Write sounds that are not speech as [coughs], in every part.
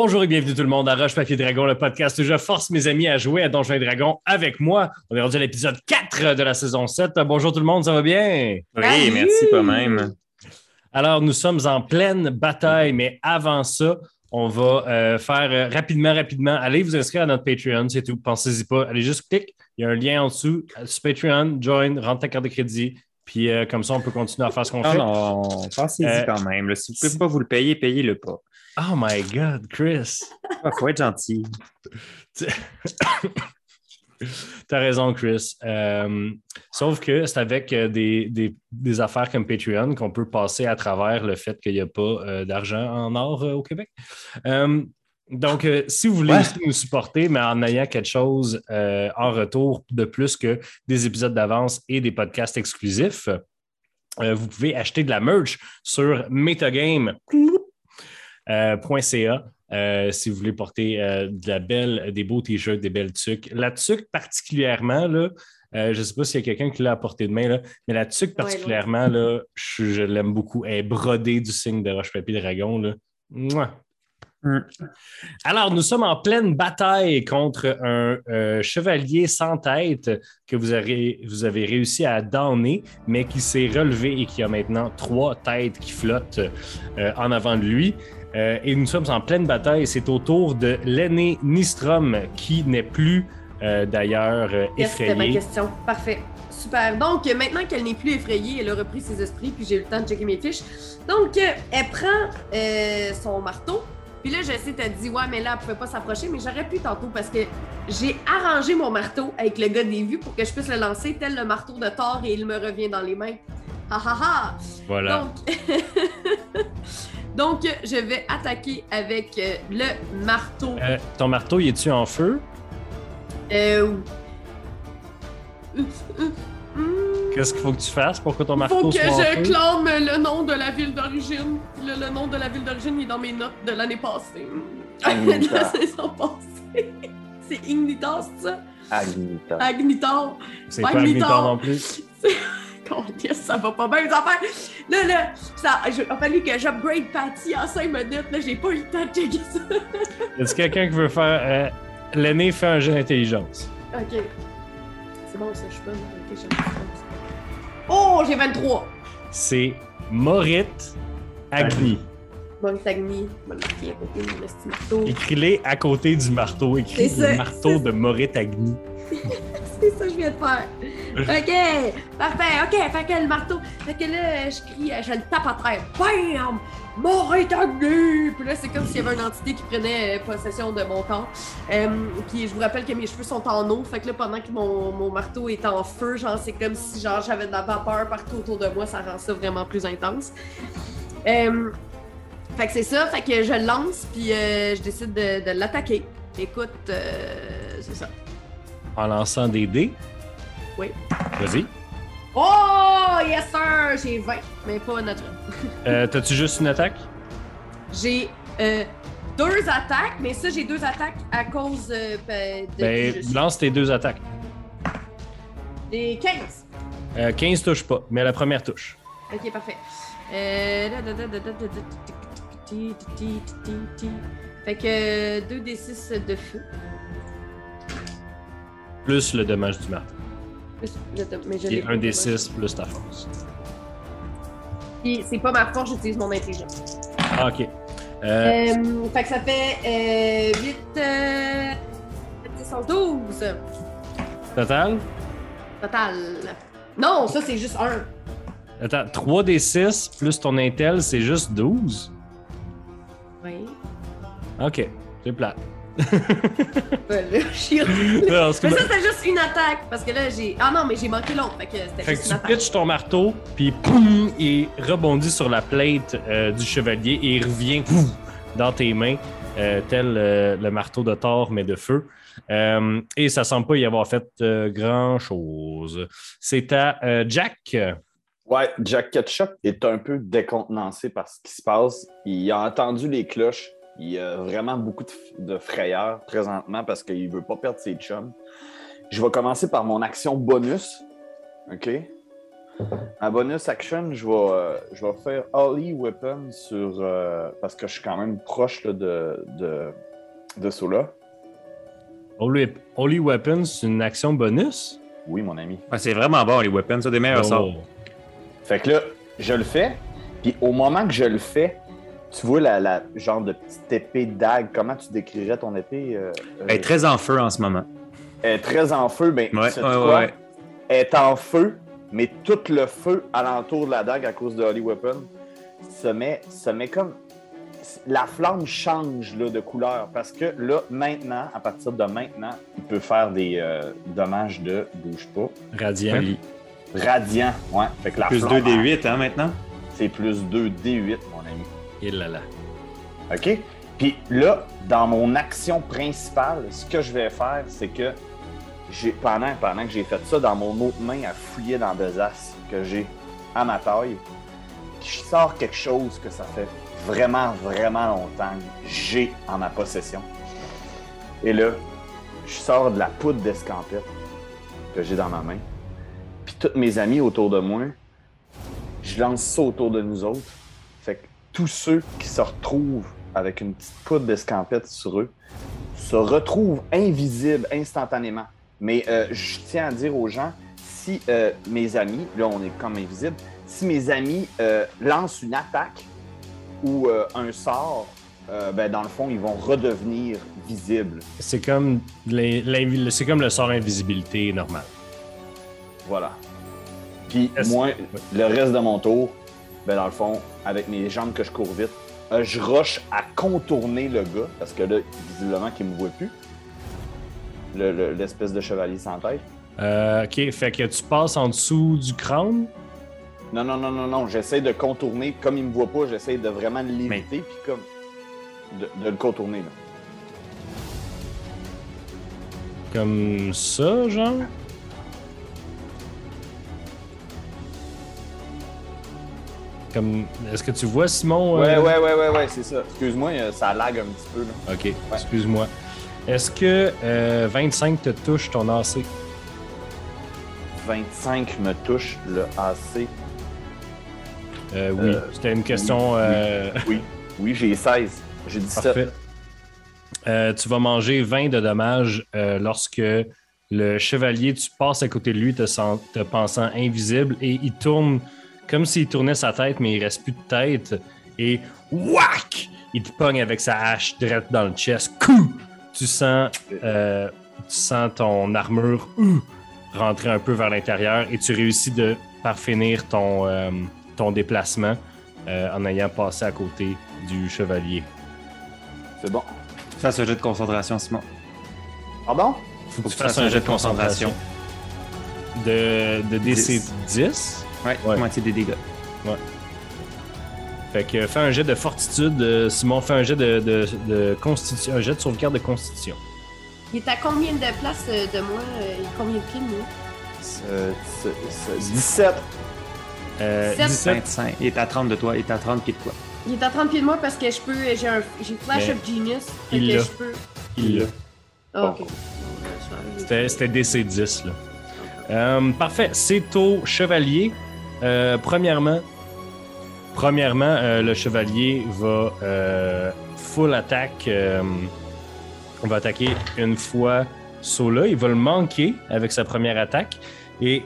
Bonjour et bienvenue tout le monde à Roche Papier Dragon, le podcast où je force mes amis à jouer à Donjons et Dragons avec moi. On est rendu à l'épisode 4 de la saison 7. Bonjour tout le monde, ça va bien? Oui, merci pas même. Alors, nous sommes en pleine bataille, mais avant ça, on va euh, faire euh, rapidement, rapidement. Allez vous inscrire à notre Patreon, c'est tout. Pensez-y pas. Allez juste cliquer. Il y a un lien en dessous euh, sur Patreon. Join, rentre ta carte de crédit. Puis euh, comme ça, on peut continuer à faire ce qu'on fait. non, pensez-y quand même. là. Si vous ne pouvez pas vous le payer, payez-le pas. Oh my God, Chris. Il faut être gentil. [coughs] T'as raison, Chris. Euh, sauf que c'est avec euh, des, des- des affaires comme Patreon qu'on peut passer à travers le fait qu'il n'y a pas euh, d'argent en or euh, au Québec. Donc, si vous voulez Ouais. nous supporter, mais en ayant quelque chose en retour de plus que des épisodes d'avance et des podcasts exclusifs, vous pouvez acheter de la merch sur metagame.ca. Euh, si vous voulez porter euh, de la belle, des beaux t-shirts, des belles tuques. La tuque particulièrement, là, euh, je ne sais pas s'il y a quelqu'un qui l'a à portée de main, là, mais la tuque particulièrement, là, je, je l'aime beaucoup. Elle est brodée du signe de Roche-Papier-Dragon. là. Mouah. Mm. Alors, nous sommes en pleine bataille contre un euh, chevalier sans tête que vous avez, vous avez réussi à donner, mais qui s'est relevé et qui a maintenant trois têtes qui flottent euh, en avant de lui. Euh, et nous sommes en pleine bataille. C'est au tour de l'aîné Nistrom qui n'est plus euh, d'ailleurs euh, Yes, C'était ma question. Parfait. Super. Donc, euh, maintenant qu'elle n'est plus effrayée, elle a repris ses esprits, puis j'ai eu le temps de checker mes fiches. Donc, elle prend son marteau. Puis là, je sais, t'as dit, ouais, mais là, elle pouvait pas s'approcher, mais j'aurais pu tantôt parce que j'ai arrangé mon marteau avec le gars des vues pour que je puisse le lancer tel le marteau de Thor et il me revient dans les mains. Ha ha ha! Voilà. Donc, [laughs] Donc, je vais attaquer avec euh, le marteau. Euh, ton marteau, il est-tu en feu? Euh... Qu'est-ce qu'il faut que tu fasses pour que ton Il marteau faut que soit en je feu? clame le nom de la ville d'origine. Le, le nom de la ville d'origine est dans mes notes de l'année passée. de la [laughs] saison passée. C'est Ignitas, ça? Agnita. Agnitar. C'est pas. Agnitar non plus. Oh, yes, ça va pas bien, les affaires. Là, là, ça il a fallu que j'upgrade Patty en 5 minutes. Là, j'ai pas eu le temps de checker ça. [laughs] A-t-il quelqu'un qui veut faire. euh, L'aîné fait un jeu d'intelligence? Ok. C'est bon, ça, je suis bonne. Ok, j'ai- Oh, j'ai 23. C'est Morit Agni. Petit marteau. Écris-les à côté du marteau. Écris le marteau de Morit Agni. [laughs] C'est ça que je viens de faire. OK, parfait. OK, fait que le marteau. Fait que là, je crie, je le tape à terre. Bam! Mort établi! Puis là, c'est comme s'il y avait une entité qui prenait euh, possession de mon corps. Euh, puis je vous rappelle que mes cheveux sont en eau. Fait que là, pendant que mon, mon marteau est en feu, genre, c'est comme si genre j'avais de la vapeur partout autour de moi. Ça rend ça vraiment plus intense. Euh, fait que c'est ça. Fait que je lance, puis euh, je décide de, l'attaquer. Écoute, c'est ça. En lançant des dés. Oui. Vas-y. Oh, yes sir! J'ai 20, mais pas naturel. Euh, T'as-tu juste une attaque? J'ai euh, deux attaques, mais ça, j'ai deux attaques à cause euh, ben, de. Ben, lance tes deux attaques. J'ai 15. Euh, 15 touche pas, mais la première touche. Ok, parfait. Euh... Fait que 2d6 de feu. Plus le dommage du marteau. Je- je- mais je un des dommage. 6 plus ta force. Puis c'est pas ma force, j'utilise mon intelligence. Ah, ok. Euh, Euh, fait que ça fait euh, 8, euh, 10, 11, 12 total? total. Non, ça c'est juste un. Attends, 3 des 6 plus ton intel, c'est juste 12? Oui. Ok, c'est plat. [laughs] Non, que- Mais ça, c'était juste une attaque. Parce que là, j'ai. Ah non, mais j'ai manqué l'autre. Fait que c'était Fait que juste tu attaque. pitches ton marteau, puis poum, il rebondit sur la plate euh, du chevalier et il revient dans tes mains, euh, tel euh, le marteau de Thor, mais de feu. Euh, et ça semble pas y avoir fait euh, grand-chose. C'est à euh, Jack. Ouais, Jack Ketchup est un peu décontenancé par ce qui se passe. Il a entendu les cloches. Il a vraiment beaucoup de, de frayeur présentement parce qu'il veut pas perdre ses chums. Je vais commencer par mon action bonus. OK? En bonus action, je vais, euh, je vais faire Holly Weapon sur. euh, parce que je suis quand même proche là, de, de, de Sola. Holy, Holy Weapons, c'est une action bonus? Oui, mon ami. Ouais, c'est vraiment bon, les weapons, ça des meilleurs Oh. sorts. Fait que là, je le fais. Puis au moment que je le fais, tu vois la, la genre de petite épée dague. Comment tu décrirais ton épée? euh, Elle est très en feu en ce moment. Elle est très en feu. Ben, Ouais, sais-tu ouais, quoi? ouais. Elle est en feu, mais tout le feu alentour de la dague à cause de Holy Weapon se met, se met comme. La flamme change là, de couleur parce que là, maintenant, à partir de maintenant, il peut faire des euh, dommages de bouge pas. Radiant. Radiant, ouais. Fait que la Plus flamme, 2 des 8 hein, maintenant? C'est plus 2 D8, mon ami. Et là là. OK? Puis là, dans mon action principale, ce que je vais faire, c'est que pendant, pendant que j'ai fait ça, dans mon autre main à fouiller dans des as que j'ai à ma taille, je sors quelque chose que ça fait vraiment, vraiment longtemps que j'ai en ma possession. Et là, je sors de la poudre d'escampette que j'ai dans ma main. Puis tous mes amis autour de moi, je lance ça autour de nous autres. Tous ceux qui se retrouvent avec une petite poudre d'escampette sur eux se retrouvent invisibles instantanément. Mais euh, je tiens à dire aux gens, si euh, mes amis, là on est comme invisibles, si mes amis euh, lancent une attaque ou un sort, ben, dans le fond, ils vont redevenir visibles. C'est comme, c'est comme le sort invisibilité normal. Voilà. Puis moi, le reste de mon tour, ben dans le fond, avec mes jambes que je cours vite, euh, je rush à contourner le gars, parce que là, visiblement qu'il me voit plus. Le- le- L'espèce de chevalier sans tête. Euh, ok, fait que tu passes en dessous du crâne? Non, non, non, non, non. J'essaie de contourner. Comme il me voit pas, j'essaie de vraiment l'éviter, puis comme. De, de le contourner, là. Comme ça, genre? Comme. Est-ce que tu vois, Simon? Ouais, euh, ouais, ouais, ouais, ouais, c'est ça. Excuse-moi, euh, ça lag un petit peu, là. Ok, excuse-moi. Est-ce que euh, 25 te touche ton AC? 25 me touche le AC. Euh, oui, Euh, c'était une question. oui, euh, Oui, oui, j'ai 16. J'ai 17. Parfait. Euh, tu vas manger 20 de dommages euh, lorsque le chevalier, tu passes à côté de lui te, sens- te pensant invisible et il tourne comme s'il tournait sa tête, mais il reste plus de tête. Et whack! Il te pogne avec sa hache direct dans le chest. Coup! Tu sens, euh, tu sens ton armure rentrer un peu vers l'intérieur et tu réussis de parfinir ton, euh, ton déplacement euh, en ayant passé à côté du chevalier. C'est bon. Fais un jet de concentration, Simon. Pardon? Faut que tu fasses un jet de concentration. De, de DC 10. Dix? Ouais, Ouais. moitié des dégâts. Fait que fais un jet de fortitude. euh, Simon, fais un jet de, de, de constitution. Un jet de sauvegarde de constitution. Il est à combien de places euh, de moi? euh, Il est combien de pieds de moi? C'est- c'est- c'est 17. Euh, Sept. 17. 25. Il est à 30 de toi, il est à 30 pieds de toi. Il est à 30 pieds de moi parce que je peux. J'ai un j'ai Flash Mais of Genius. Fait il que l'a. je peux. Il l'a. Ah, ok. C'était c'était DC 10. Là. Euh, parfait. C'est au chevalier. Euh, premièrement, euh, le chevalier va euh, full attaque. on va attaquer une fois Sola. Il va le manquer avec sa première attaque. Et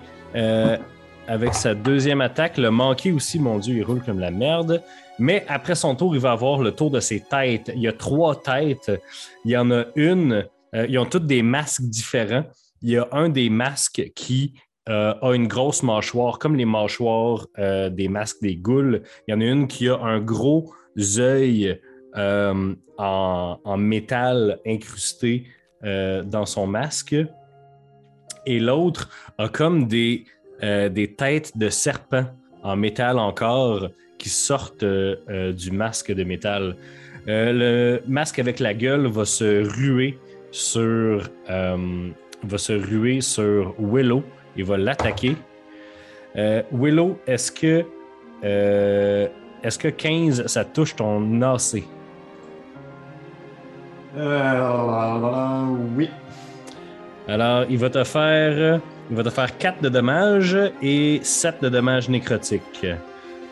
avec sa deuxième attaque, le manquer aussi, mon Dieu, il roule comme la merde. Mais après son tour, il va avoir le tour de ses têtes. Il y a trois têtes. Il y en a une. ils ont toutes des masques différents. Il y a un des masques qui euh, a une grosse mâchoire, comme les mâchoires euh, des masques des ghouls. Il y en a une qui a un gros œil euh, en, métal incrusté dans son masque. Et l'autre a comme des, des têtes de serpent en métal encore qui sortent du masque de métal. Le masque avec la gueule va se ruer sur, va se ruer sur Willow et va l'attaquer. Euh, Willow, est-ce que, euh, est-ce que 15, ça touche ton AC? Euh, oui. Alors, il va te faire Il va te faire 4 de dommages et 7 de dommages nécrotiques.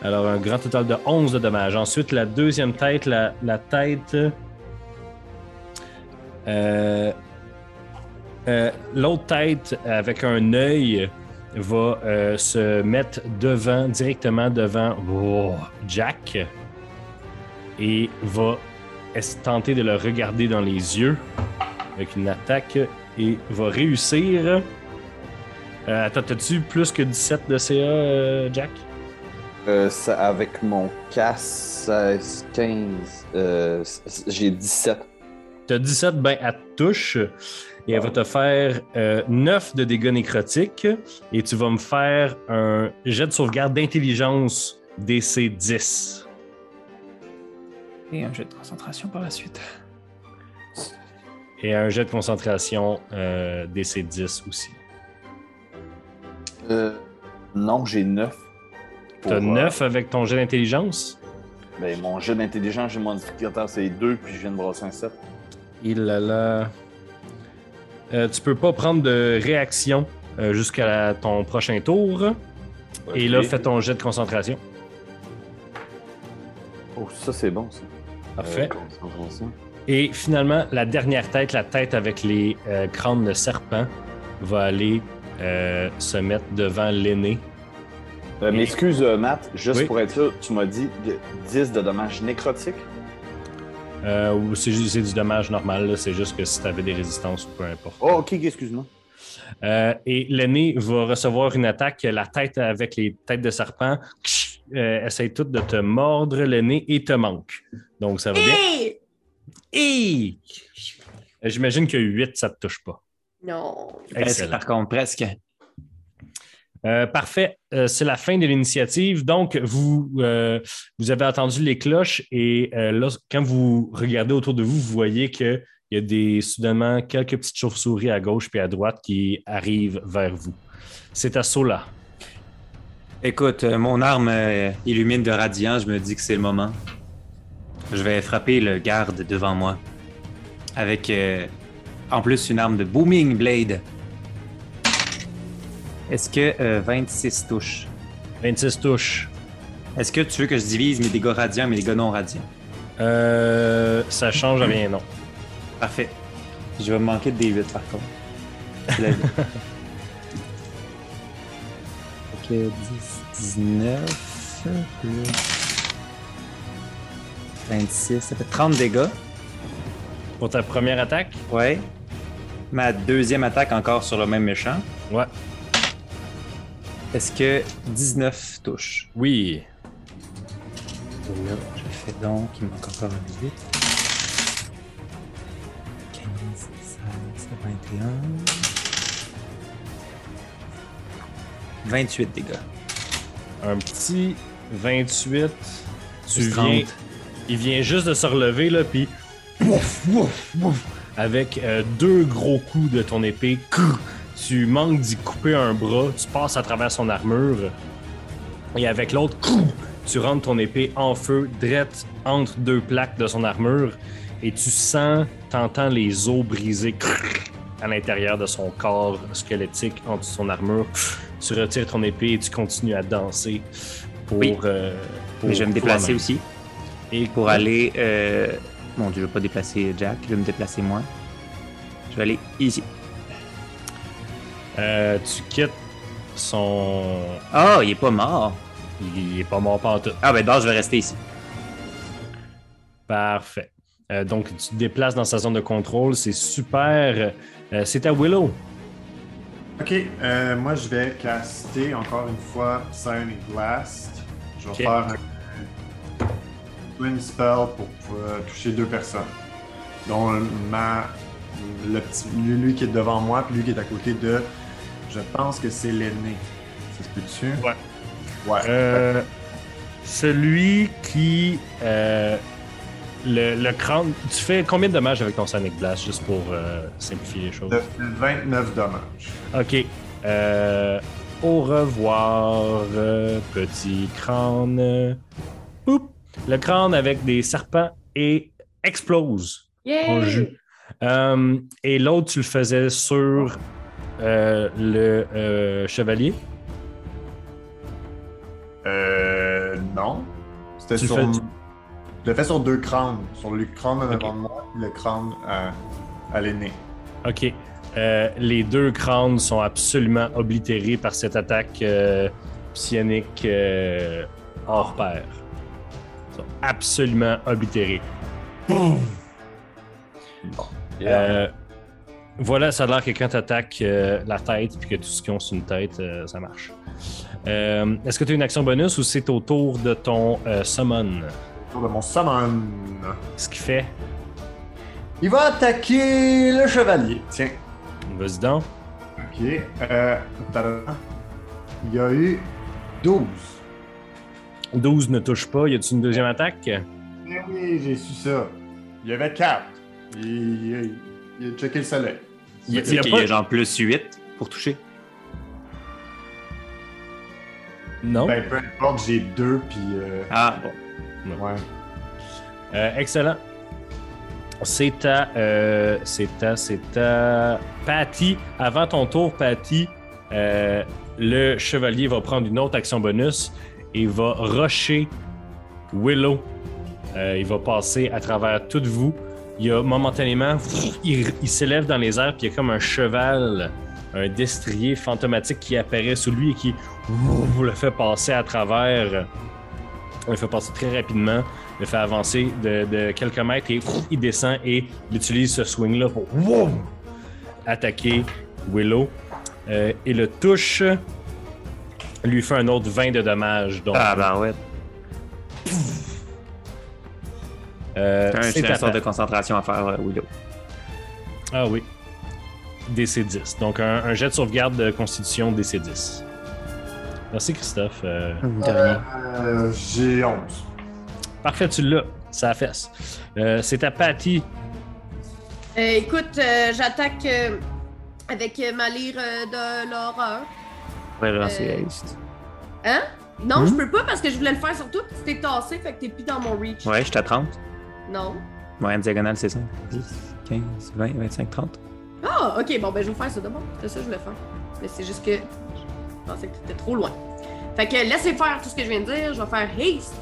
Alors, un grand total de 11 de dommages. Ensuite, la deuxième tête, la, la tête. euh, euh, L'autre tête, avec un œil, va euh, se mettre devant, directement devant oh, Jack. Et va tenter de le regarder dans les yeux avec une attaque et va réussir. Euh, attends, t'as-tu plus que 17 de CA, euh, Jack? Euh, ça, avec mon casse 16, 15, euh, c- c- j'ai 17. T'as 17, ben, te touche. Et elle va te faire euh, 9 de dégâts nécrotiques. Et tu vas me faire un jet de sauvegarde d'intelligence DC 10. Et un jeu de concentration par la suite. Et un jet de concentration euh, DC 10 aussi. Euh, non, j'ai 9. T'as 9 avec ton jet d'intelligence? Ben, mon jeu d'intelligence, j'ai mon modificateur, c'est 2, puis je viens de brasser un 7. Il a là. Euh, tu peux pas prendre de réaction euh, jusqu'à ton prochain tour. Et là, fais ton jet de concentration. Oh, ça, c'est bon, ça. Parfait. Euh. Et finalement, la dernière tête, la tête avec les euh, crânes de serpent, va aller euh, se mettre devant l'aîné. Euh, mais excuse, Matt, juste Oui. pour être sûr, tu m'as dit de- 10 de dommages nécrotiques? Euh, ou c'est du dommage normal, là, c'est juste que si tu avais des résistances ou peu importe. Oh, ok, excuse-moi. Euh, et l'aîné va recevoir une attaque, la tête avec les têtes de serpent, euh, essaye toutes de te mordre le nez et te manque. Donc ça va bien? Hey! Et j'imagine que 8, ça te touche pas. Non. Presque, par contre, presque. Euh, parfait. Euh, c'est la fin de l'initiative. Donc, vous, euh, vous avez entendu les cloches et là, quand vous regardez autour de vous, vous voyez qu'il y a des, soudainement quelques petites chauves-souris à gauche et à droite qui arrivent vers vous. C'est à Sola. Écoute, mon arme illumine de radiant, je me dis que c'est le moment. Je vais frapper le garde devant moi. Avec en plus une arme de Booming Blade. Est-ce que euh, 26 touche? 26 touches. Est-ce que tu veux que je divise mes dégâts radiants et mes dégâts non radiants? Euh, ça change rien, non. Parfait. Je vais me manquer de D8 par contre. Fait que 10, 19, plus 26, ça fait 30 dégâts. Pour ta première attaque? Ouais. Ma deuxième attaque encore sur le même méchant. Ouais. Est-ce que 19 touche? Oui. Et là, je fais donc, il manque encore un 8. 15, 16, 21. 28 dégâts. Un petit 28. Tu viens. 30. Il vient juste de se relever, là, puis. Wouf, wouf, wouf, avec euh, deux gros coups de ton épée. Crrr, Tu manques d'y couper un bras, tu passes à travers son armure. Et avec l'autre, tu rentres ton épée en feu, drette entre deux plaques de son armure. Et tu sens, t'entends les os brisés à l'intérieur de son corps squelettique, entre son armure. Tu retires ton épée et tu continues à danser pour. Oui. euh, pour Mais je vais me déplacer aussi Et pour aller. Euh... Mon dieu, je vais pas déplacer Jack, je vais me déplacer moi. Je vais aller ici. Euh, tu quittes son. Ah, il est pas mort. Il est pas mort partout. Ah, ben, d'abord, je vais rester ici. Parfait. Euh, donc, tu te déplaces dans sa zone de contrôle. C'est super. Euh, c'est à Willow. Ok, euh, moi je vais caster encore une fois Psionic Blast. Je vais faire un Twin Spell pour pouvoir toucher deux personnes. Dont ma, le petit, lui, lui qui est devant moi, puis lui qui est à côté de. Je pense que c'est l'aîné. Ça se peut-tu? Ouais. Ouais. Euh, celui qui. euh, le, le crâne. Tu fais combien de dommages avec ton Sonic Blast, juste pour euh, simplifier les choses? De 29 dommages. Ok. Euh, au revoir, petit crâne. Poup. Le crâne avec des serpents et explose. en Yay! jus. Euh, et l'autre, tu le faisais sur euh, le euh, chevalier? Euh. Non. C'était sur. fais- Je l'ai fait sur deux crânes. Sur le crâne en avant de moi, puis le crâne à, à l'aîné. Ok. Euh, les deux crânes sont absolument oblitérés par cette attaque euh, psionique euh, hors pair. Ils sont absolument oblitérés. Euh, voilà, ça a l'air que quand tu attaques la tête puis que tout ce qui ont sur une tête, euh, ça marche. Euh, Est-ce que tu as une action bonus ou c'est au tour de ton euh, summon? Autour de mon summon. Ce qui fait? Il va attaquer le chevalier. Tiens. Vas-y donc. Ok. Euh. Il y a eu 12. 12 ne touche pas. Y a-tu une deuxième attaque? Eh oui, j'ai su ça. Il y avait 4. Il, il, il a checké le soleil. Il y a- Il y a, il y a pas- genre plus 8 pour toucher. Non. Ben, peu importe, j'ai 2 puis. euh, Ah, bon. ouais. Euh, excellent. C'est à, euh, c'est à, c'est à Patty. Avant ton tour, Patty, euh, le chevalier va prendre une autre action bonus et va rusher Willow. Euh, il va passer à travers toutes vous. Il y a momentanément, il, il s'élève dans les airs, puis il y a comme un cheval, un destrier fantomatique qui apparaît sous lui et qui le fait passer à travers. On le fait passer très rapidement, le fait avancer de, quelques mètres et pff, il descend et il utilise ce swing-là pour attaquer Willow. Euh, et le touche lui fait un autre 20 de dommages. Ah, ben ouais. Euh, Un, sort de concentration à faire, euh, Willow. Ah oui. DC10. Donc un, un jet de sauvegarde de constitution DC10. Merci Christophe. Euh, Euh, j'ai 11. parfait, tu l'as. Ça fesse. Euh, c'est à Patty. Euh, écoute, euh, j'attaque euh, avec ma lyre euh, de l'horreur. Ouais, lancer haste. Hein? Non, Hmm? je peux pas parce que je voulais le faire sur tout. Tu t'es tassé, fait que t'es plus dans mon reach. Ouais, je suis à 30. Non. Moyenne diagonale, c'est ça. 10, 15, 20, 25, 30. Ah, ok, bon, ben je vais faire ça d'abord. C'est ça que je voulais faire. Mais c'est juste que je pensais que t'étais trop loin. Fait que laissez faire tout ce que je viens de dire. Je vais faire haste.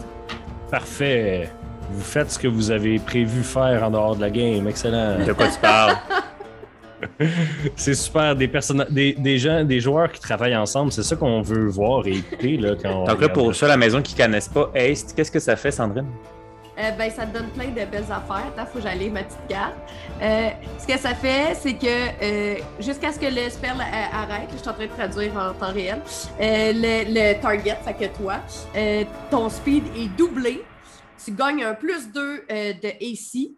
Parfait. Vous faites ce que vous avez prévu faire en dehors de la game. Excellent. De quoi tu parles? [laughs] C'est super. Des, personnes, des, des gens, des joueurs qui travaillent ensemble, c'est ça qu'on veut voir et écouter là, quand on Donc là, pour ceux à la maison qui connaissent pas Haste, qu'est-ce que ça fait, Sandrine? Euh, ben, ça te donne plein de belles affaires. Attends, faut que j'aille ma petite carte. Euh, ce que ça fait, c'est que euh, jusqu'à ce que le spell euh, arrête, je suis en train de traduire en temps réel, euh, le, le target, fait que toi, euh, ton speed est doublé. Tu gagnes un plus 2 euh, de AC.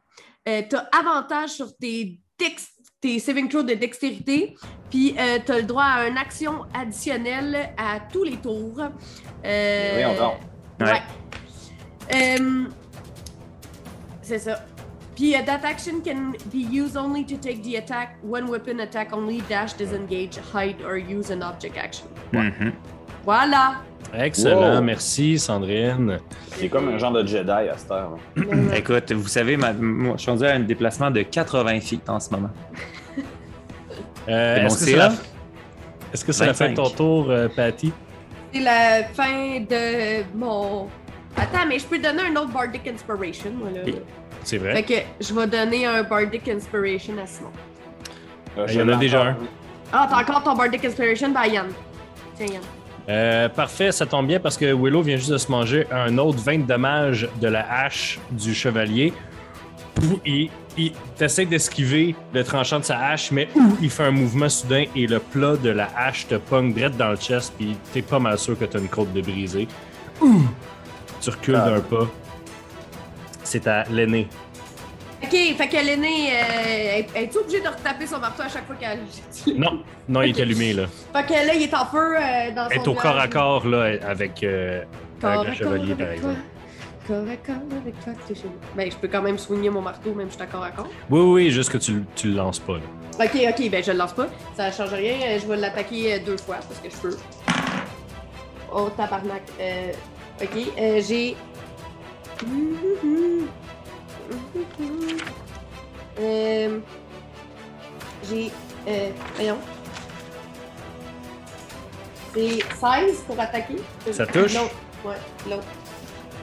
Euh, tu as avantage sur tes, dex- tes saving throws de dextérité. Puis tu as le droit à une action additionnelle à tous les tours. Euh, Voyons donc. Ouais. Euh, c'est ça. Puis, uh, that action can be used only to take the attack, one weapon attack only, dash, disengage, hide, or use an object action. Mhm. Voilà! Excellent. Wow. Merci, Sandrine. C'est comme un genre de Jedi à cette heure. [laughs] là. Écoute, vous savez, ma- moi, je suis rendu à un déplacement de 80 feet en ce moment. [laughs] Euh, C'est Est-ce que, CA? ça, est-ce que ça a fait 25. ton tour, euh, Patty? C'est la fin de mon. Attends, mais je peux donner un autre Bardic Inspiration, moi, là. Oui. C'est Fait vrai. que je vais donner un Bardic Inspiration à Simon. Euh, Il y en a déjà un. Ah, t'as encore ton Bardic Inspiration? Ben, Yann. Tiens, Yann. Euh, parfait, ça tombe bien parce que Willow vient juste de se manger un autre 20 de dommages de la hache du chevalier. Il, il essaie d'esquiver le tranchant de sa hache, mais ouh, il fait un mouvement soudain et le plat de la hache te pogne direct dans le chest, puis t'es pas mal sûr que t'as une côte de brisée. Ouh! Tu recules Ah. d'un pas. C'est à l'aîné. Ok, fait que l'aîné, euh, es-tu obligé de retaper son marteau à chaque fois qu'elle. Non, non, il est allumé là. Fait que là, il est en feu euh, dans son Elle est au corps à corps là avec, euh, Corps avec le à chevalier corps par avec toi. exemple. Corps à corps avec toi, t'es chez. Ben, je peux quand même soigner mon marteau, même si je suis à corps à corps. Oui, oui, juste que tu, le- tu le lances pas là. Ok, ok, ben je le lance pas. Ça change rien. euh, Je vais l'attaquer euh, deux fois parce que je peux. Oh, tabarnak. Euh, ok, j'ai. Euh, j'ai. Euh, voyons. c'est 16 pour attaquer. Ça touche? L'autre, ouais, l'autre.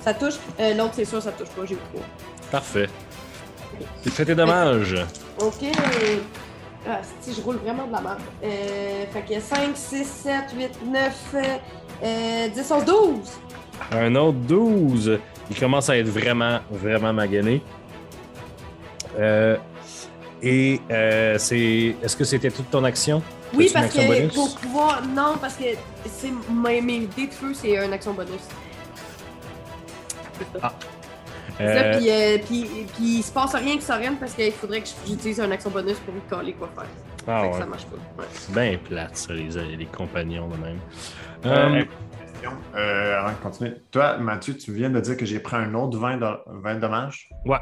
Ça touche? Euh, l'autre, c'est sûr, ça touche pas, j'ai eu 3. Parfait. Fais tes dommages. Ok. Ah, si je roule vraiment de la merde. Euh, fait qu'il y a 5, 6, 7, 8, 9, euh, 10, 11, 12. Un autre 12. Il commence à être vraiment, vraiment magané. Euh, et euh, c'est. Est-ce que c'était toute ton action? Oui, parce action que bonus? pour pouvoir. Non, parce que c'est mes, mes dés de feu, c'est une action bonus. Ça, Euh, puis, euh, puis, puis il se passe rien que ça revienne parce qu'il faudrait que j'utilise une action bonus pour lui coller quoi faire. ah fait que ouais. ça marche pas. Ouais. C'est bien plate, ça, les, les compagnons de même. Euh, Euh, question, euh, avant de continuer. Toi, Mathieu, tu viens de dire que j'ai pris un autre 20, do- 20 dommages. ouais.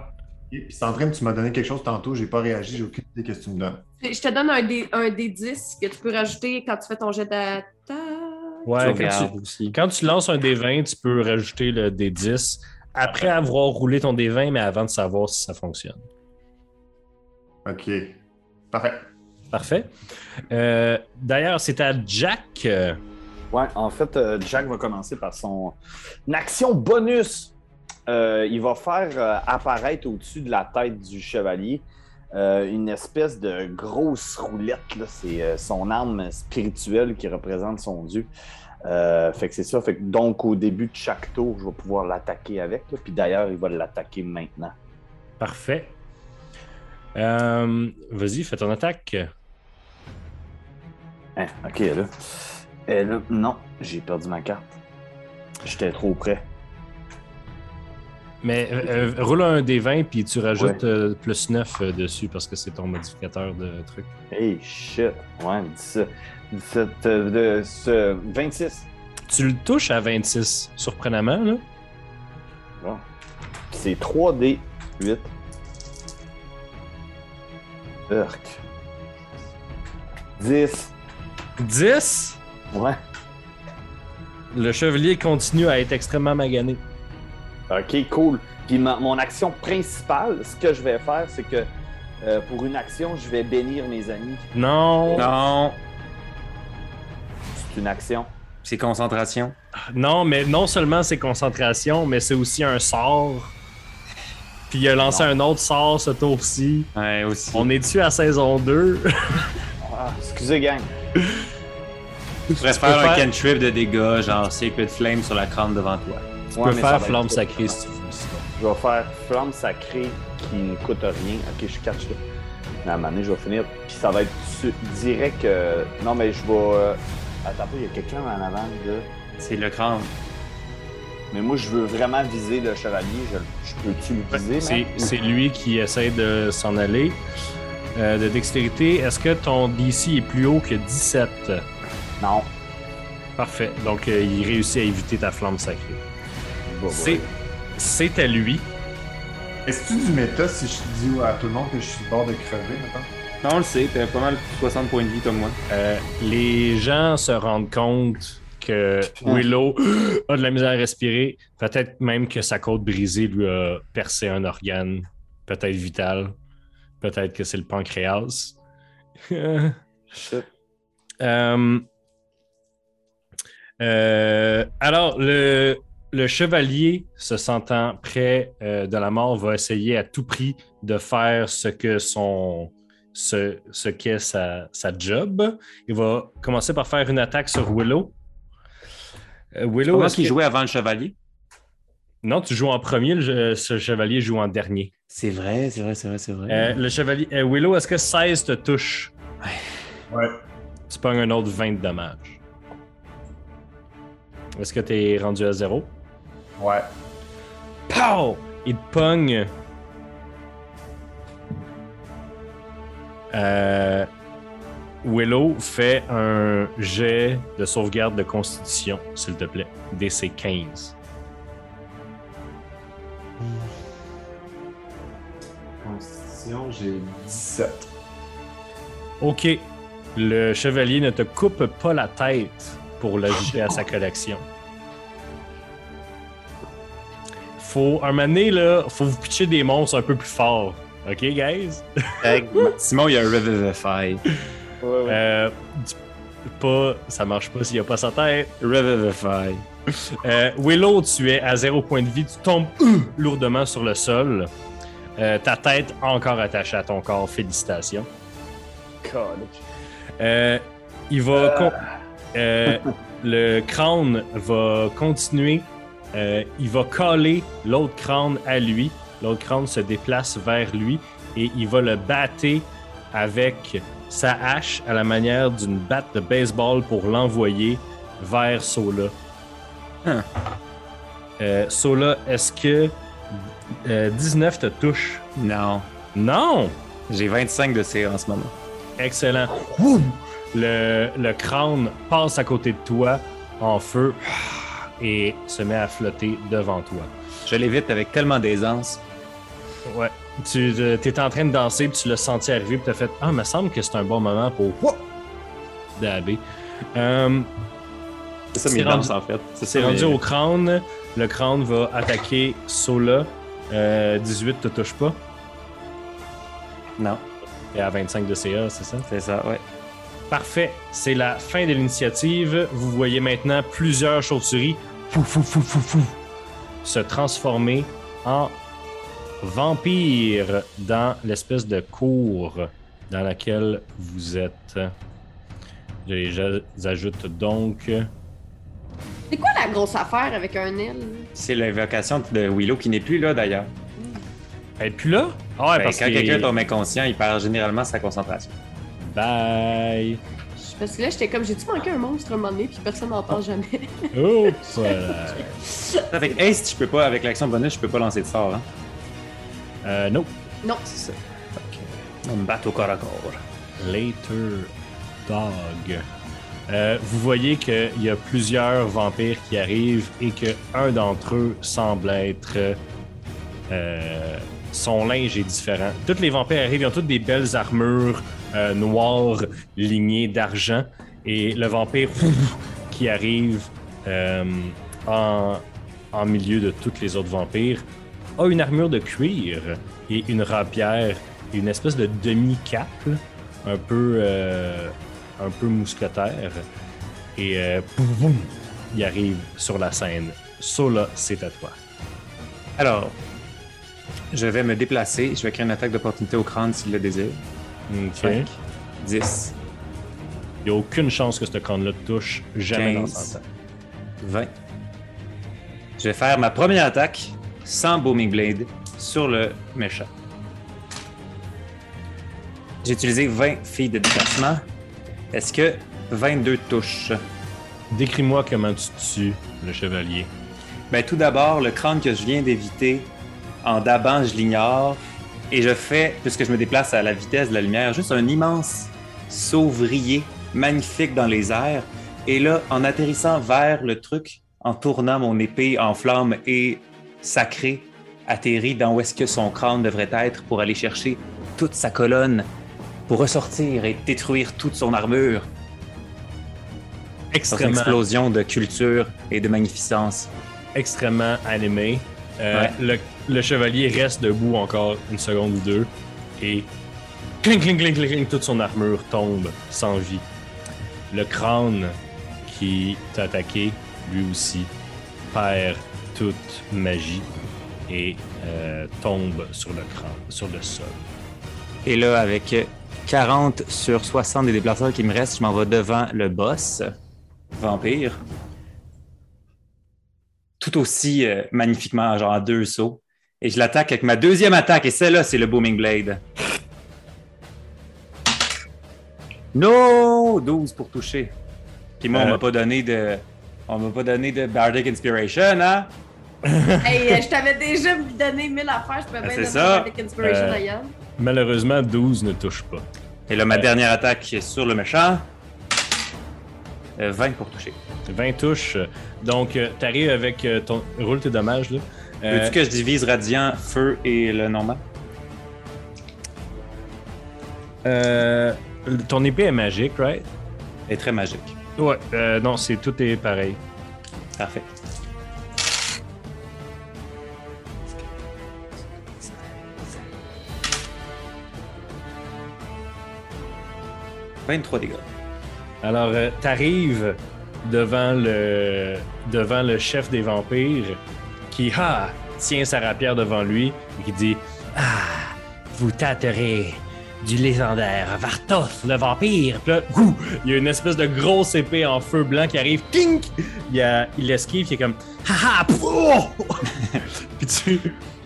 Et puis Sandrine, tu m'as donné quelque chose tantôt, j'ai pas réagi, j'ai aucune idée de ce que tu me donnes. Je te donne un D, un D10 que tu peux rajouter quand tu fais ton jet d'attaque. Ouais, quand tu, aussi. quand tu lances un D20, tu peux rajouter le D10 après avoir roulé ton D20, mais avant de savoir si ça fonctionne. Ok. Parfait. Parfait. Euh, D'ailleurs, c'est à Jack. Ouais, en fait, euh, Jack va commencer par son action bonus. Euh, il va faire euh, apparaître au-dessus de la tête du chevalier euh, une espèce de grosse roulette. là. C'est son arme spirituelle qui représente son dieu. Euh, fait que c'est ça. Fait que donc, au début de chaque tour, je vais pouvoir l'attaquer avec. là. Puis d'ailleurs, il va l'attaquer maintenant. Parfait. Vas-y, fais ton attaque. Hein, ok, là. Et là, non, j'ai perdu ma carte. J'étais trop près. Mais euh, euh, roule un D20 puis tu rajoutes Ouais. euh, plus 9 euh, dessus parce que c'est ton modificateur de truc. Hey, shit. Ouais, 17. 17 euh, de, ce 26. Tu le touches à 26, surprenamment, là. Bon. C'est 3D 8. Urk. 10. 10, Ouais. le chevalier continue à être extrêmement magané. Ok, cool. Puis ma- mon action principale, ce que je vais faire, c'est que euh, pour une action, je vais bénir mes amis. Non, Non, C'est une action. c'est concentration. non, mais non seulement c'est concentration, mais c'est aussi un sort. Puis il a lancé Non. un autre sort ce tour-ci. Ouais, aussi. On est-tu à saison 2? Ah, excusez, gang. [laughs] Tu pourrais faire un cantrip de dégâts, genre Sacred Flame sur la crâne devant toi. Tu peux faire flamme sacrée si tu veux. sinon. Je vais faire flamme sacrée qui ne coûte rien. Ok, je catch là. Mais à un moment donné, je vais finir. Puis ça va être direct. euh, Non, mais je vais. euh, Attends, il y a quelqu'un en avant, là. C'est le crâne. Mais moi, je veux vraiment viser le chevalier. Je, je peux-tu le viser? C'est lui qui essaie de s'en aller. Euh, de dextérité, est-ce que ton DC est plus haut que 17? Non. Parfait. Donc, euh, il réussit à éviter ta flamme sacrée. C'est c'est à lui. Est-ce que tu du méta si je dis à tout le monde que je suis sur le bord de crever maintenant? Non, on le sait, t'as pas mal 60 points de vie comme moi. Euh, les gens se rendent compte que Ah. Willow [gasps] a de la misère à respirer. Peut-être même que sa côte brisée lui a percé un organe, peut-être vital. Peut-être que c'est le pancréas. [laughs] Euh, euh, alors, le, le chevalier, se sentant près euh, de la mort, va essayer à tout prix de faire ce que son ce, ce qu'est sa, sa job. Il va commencer par faire une attaque sur Willow. Euh, Willow, est-ce qu'il que- jouait avant le chevalier? Non, tu joues en premier, le, ce chevalier joue en dernier. C'est vrai, c'est vrai, c'est vrai, c'est vrai. Euh, le chevalier. Willow, est-ce que 16 te touche? Ouais. Tu pognes un autre 20 de dommages. Est-ce que tu es rendu à zéro? Ouais. Pow! Il te pogne. Euh, Willow fait un jet de sauvegarde de constitution, s'il te plaît. DC 15. Constitution, j'ai 17. Ok. Le chevalier ne te coupe pas la tête pour l'ajouter à sa collection. Faut, un moment donné, là, faut vous pitcher des monstres un peu plus forts. Ok, guys? [laughs] Simon, il y a un Revivify. Ouais, ouais. Euh, tu- pas, ça marche pas s'il n'y a pas sa tête. Revivify. Euh, Willow, tu es à zéro point de vie, tu tombes euh, lourdement sur le sol. Euh, ta tête encore attachée à ton corps, félicitations. Euh, il va. Euh, le crâne va continuer. Euh, il va coller l'autre crâne à lui. L'autre crâne se déplace vers lui et il va le battre avec sa hache à la manière d'une batte de baseball pour l'envoyer vers Sola. Hein. Euh, Sola, est-ce que euh, 19 te touche? Non. Non! J'ai 25 de CA en ce moment. Excellent. Ouh! Le, le crâne passe à côté de toi en feu et se met à flotter devant toi. Je l'évite avec tellement d'aisance. Ouais. Tu es en train de danser, puis tu l'as senti arriver, puis tu as fait Ah, il me semble que c'est un bon moment pour Wouh! dabber. Euh, C'est ça C'est mes rendu- danses en fait. C'est rendu mes- au crâne. Le crâne va attaquer Sola. Euh, 18 te touche pas. Non, Et à 25 de CA, c'est ça? c'est ça, ouais. Parfait. C'est la fin de l'initiative. Vous voyez maintenant plusieurs chauves-souris fou, fou, fou, fou, fou, se transformer en vampires dans l'espèce de cour dans laquelle vous êtes. Je les ajoute donc. C'est quoi la grosse affaire avec un aile? C'est l'invocation de Willow qui n'est plus là d'ailleurs. Et puis là? Ah ouais, Ben, parce quand que. quelqu'un tombe inconscient, il perd généralement sa concentration. Bye! Parce que là, j'étais comme, j'ai-tu manqué un monstre à un moment donné, puis personne n'en parle jamais. [laughs] Oups! Avec Haste, je peux pas, avec l'action bonus, je peux pas lancer de sort. Hein? Euh, non. Non. C'est ça. On me bat au corps à corps. Later Dog. Euh, vous voyez qu'il y a plusieurs vampires qui arrivent et que un d'entre eux semble être. euh, son linge est différent. Tous les vampires arrivent, ils ont toutes des belles armures euh, noires lignées d'argent. Et le vampire [laughs] qui arrive euh, en, en milieu de tous les autres vampires a une armure de cuir et une rapière et une espèce de demi-cape, un peu, euh, un peu mousquetaire. Et euh, boum, boum, il arrive sur la scène. Sola, c'est à toi. Alors, je vais me déplacer. Je vais créer une attaque d'opportunité au crâne s'il le désire. Ok. 5, 10, Il n'y a aucune chance que ce crâne-là te touche jamais dans 15. son temps. 20. Je vais faire ma première attaque sans Booming Blade sur le méchant. J'ai utilisé 20 filles de déplacement. Est-ce que 22 touches? Décris-moi comment tu tues le chevalier. Ben, tout d'abord, le crâne que je viens d'éviter, en dabant, je l'ignore. Et je fais, puisque je me déplace à la vitesse de la lumière, juste un immense saut vrillé, magnifique dans les airs. Et là, en atterrissant vers le truc, en tournant mon épée en flamme et sacrée, atterri dans où est-ce que son crâne devrait être pour aller chercher toute sa colonne, pour ressortir et détruire toute son armure. Dans une Extrêmement, explosion de culture et de magnificence. extrêmement animé. Euh, Ouais. le, le chevalier reste debout encore une seconde ou deux et cling, cling, cling, cling, toute son armure tombe sans vie. Le crâne qui t'a attaqué, lui aussi, perd toute magie et euh, tombe sur le crâne, sur le sol. Et là, avec 40 sur 60 des déplaceurs qui me restent, je m'en vais devant le boss, vampire. Tout aussi euh, magnifiquement, genre en deux sauts. Et je l'attaque avec ma deuxième attaque, et celle-là, c'est le Booming Blade. No! 12 pour toucher. Puis moi, on Euh. m'a pas donné de. On m'a pas donné de Bardic Inspiration, hein? [laughs] hey, euh, je [laughs] t'avais déjà donné 1000 affaires, je peux bien c'est donner ça. avec Inspiration Euh, à Yann. Malheureusement, 12 ne touche pas. Et là, ma Euh. dernière attaque est sur le méchant. Euh, 20 pour toucher. 20 touches. Donc, tu arrives avec euh, ton. Roule tes dommages, là. Euh, Veux-tu que je divise Radiant, Feu et le normal? euh, ton épée est magique, right? Elle est très magique. Ouais, euh, non, c'est tout est pareil. Parfait. « 23 dégâts. Alors, euh, t'arrives devant le, devant le chef des vampires qui ah, tient sa rapière devant lui et qui dit Ah, vous tâterez du légendaire Vartos, le vampire. Puis là, il y a une espèce de grosse épée en feu blanc qui arrive. Tink! Il, a- il esquive, il est comme Haha! [laughs] puis, tu,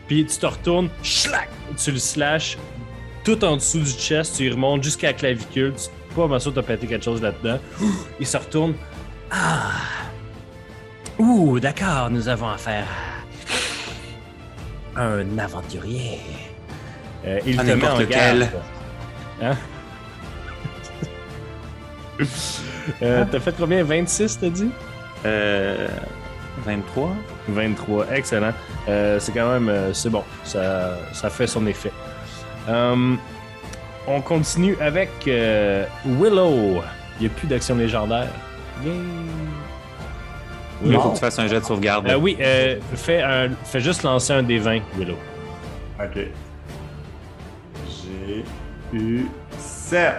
puis tu te retournes, schlac! Tu le slashes tout en dessous du chest, tu y remontes jusqu'à la clavicule. Tu pas mal sûr t'as pété quelque chose là-dedans. [gasps] Il se retourne. Ah! Ouh, d'accord, nous avons affaire à un aventurier. Euh, il À te met n'importe en lequel. garde. Hein? [laughs] Euh, T'as fait combien? 26, t'as dit? Euh, 23? 23, excellent. Euh, c'est quand même, c'est bon, ça, ça fait son effet. Euh, on continue avec euh, Willow. Il n'y a plus d'action légendaire. Yay! Il faut que tu fasses un jet de sauvegarde. Euh, oui, euh, fais, un- fais juste lancer un des 20, Willow. Ok. J'ai eu 7.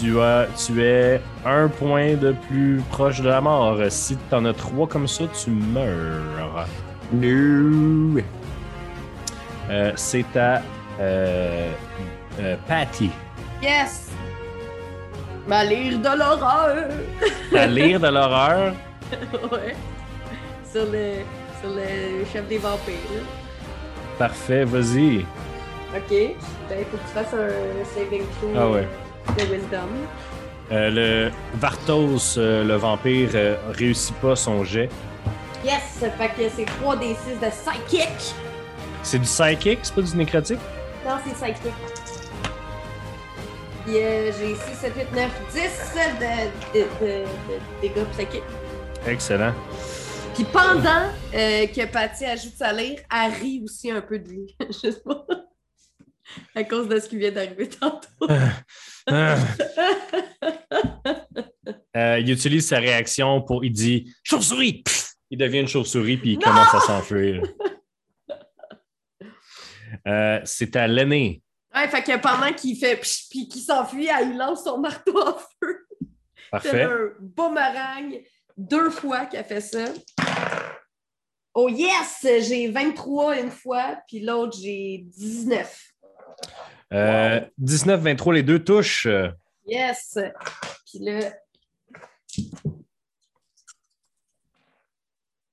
Tu, as, tu es un point de plus proche de la mort. Si t'en as trois comme ça, tu meurs. No. Euh, c'est à euh, euh, Patty. Yes! Ma lire de l'horreur! À lire de l'horreur? [laughs] [laughs] ouais. Sur le, sur le chef des vampires. là. Parfait, vas-y. Ok. Ben, il faut que tu fasses un saving throw Ah ouais. de wisdom. Euh, le Vartos, euh, le vampire, euh, réussit pas son jet. Yes! Fait que c'est 3 des 6 de psychic. C'est du psychic, c'est pas du nécrotique? Non, c'est psychic. Puis euh, j'ai 6, 7, 8, 9, 10 de, de, de, de dégâts psychiques. Excellent. Puis pendant euh, que Patty ajoute sa lyre, elle rit aussi un peu de lui. [laughs] Je sais pas. À cause de ce qui vient d'arriver tantôt. Ah. Euh, il utilise sa réaction pour. Il dit Chauve-souris! Il devient une chauve-souris puis il Non! commence à s'enfuir. Euh, c'est à l'aîné. Ouais, fait que pendant qu'il fait psh, puis qu'il s'enfuit, elle, il lance son marteau en feu. C'est Parfait. un boomerang deux fois qu'elle fait ça. Oh yes! J'ai 23 une fois, puis l'autre, j'ai 19. Euh, 19-23, les deux touches. Yes! Puis là.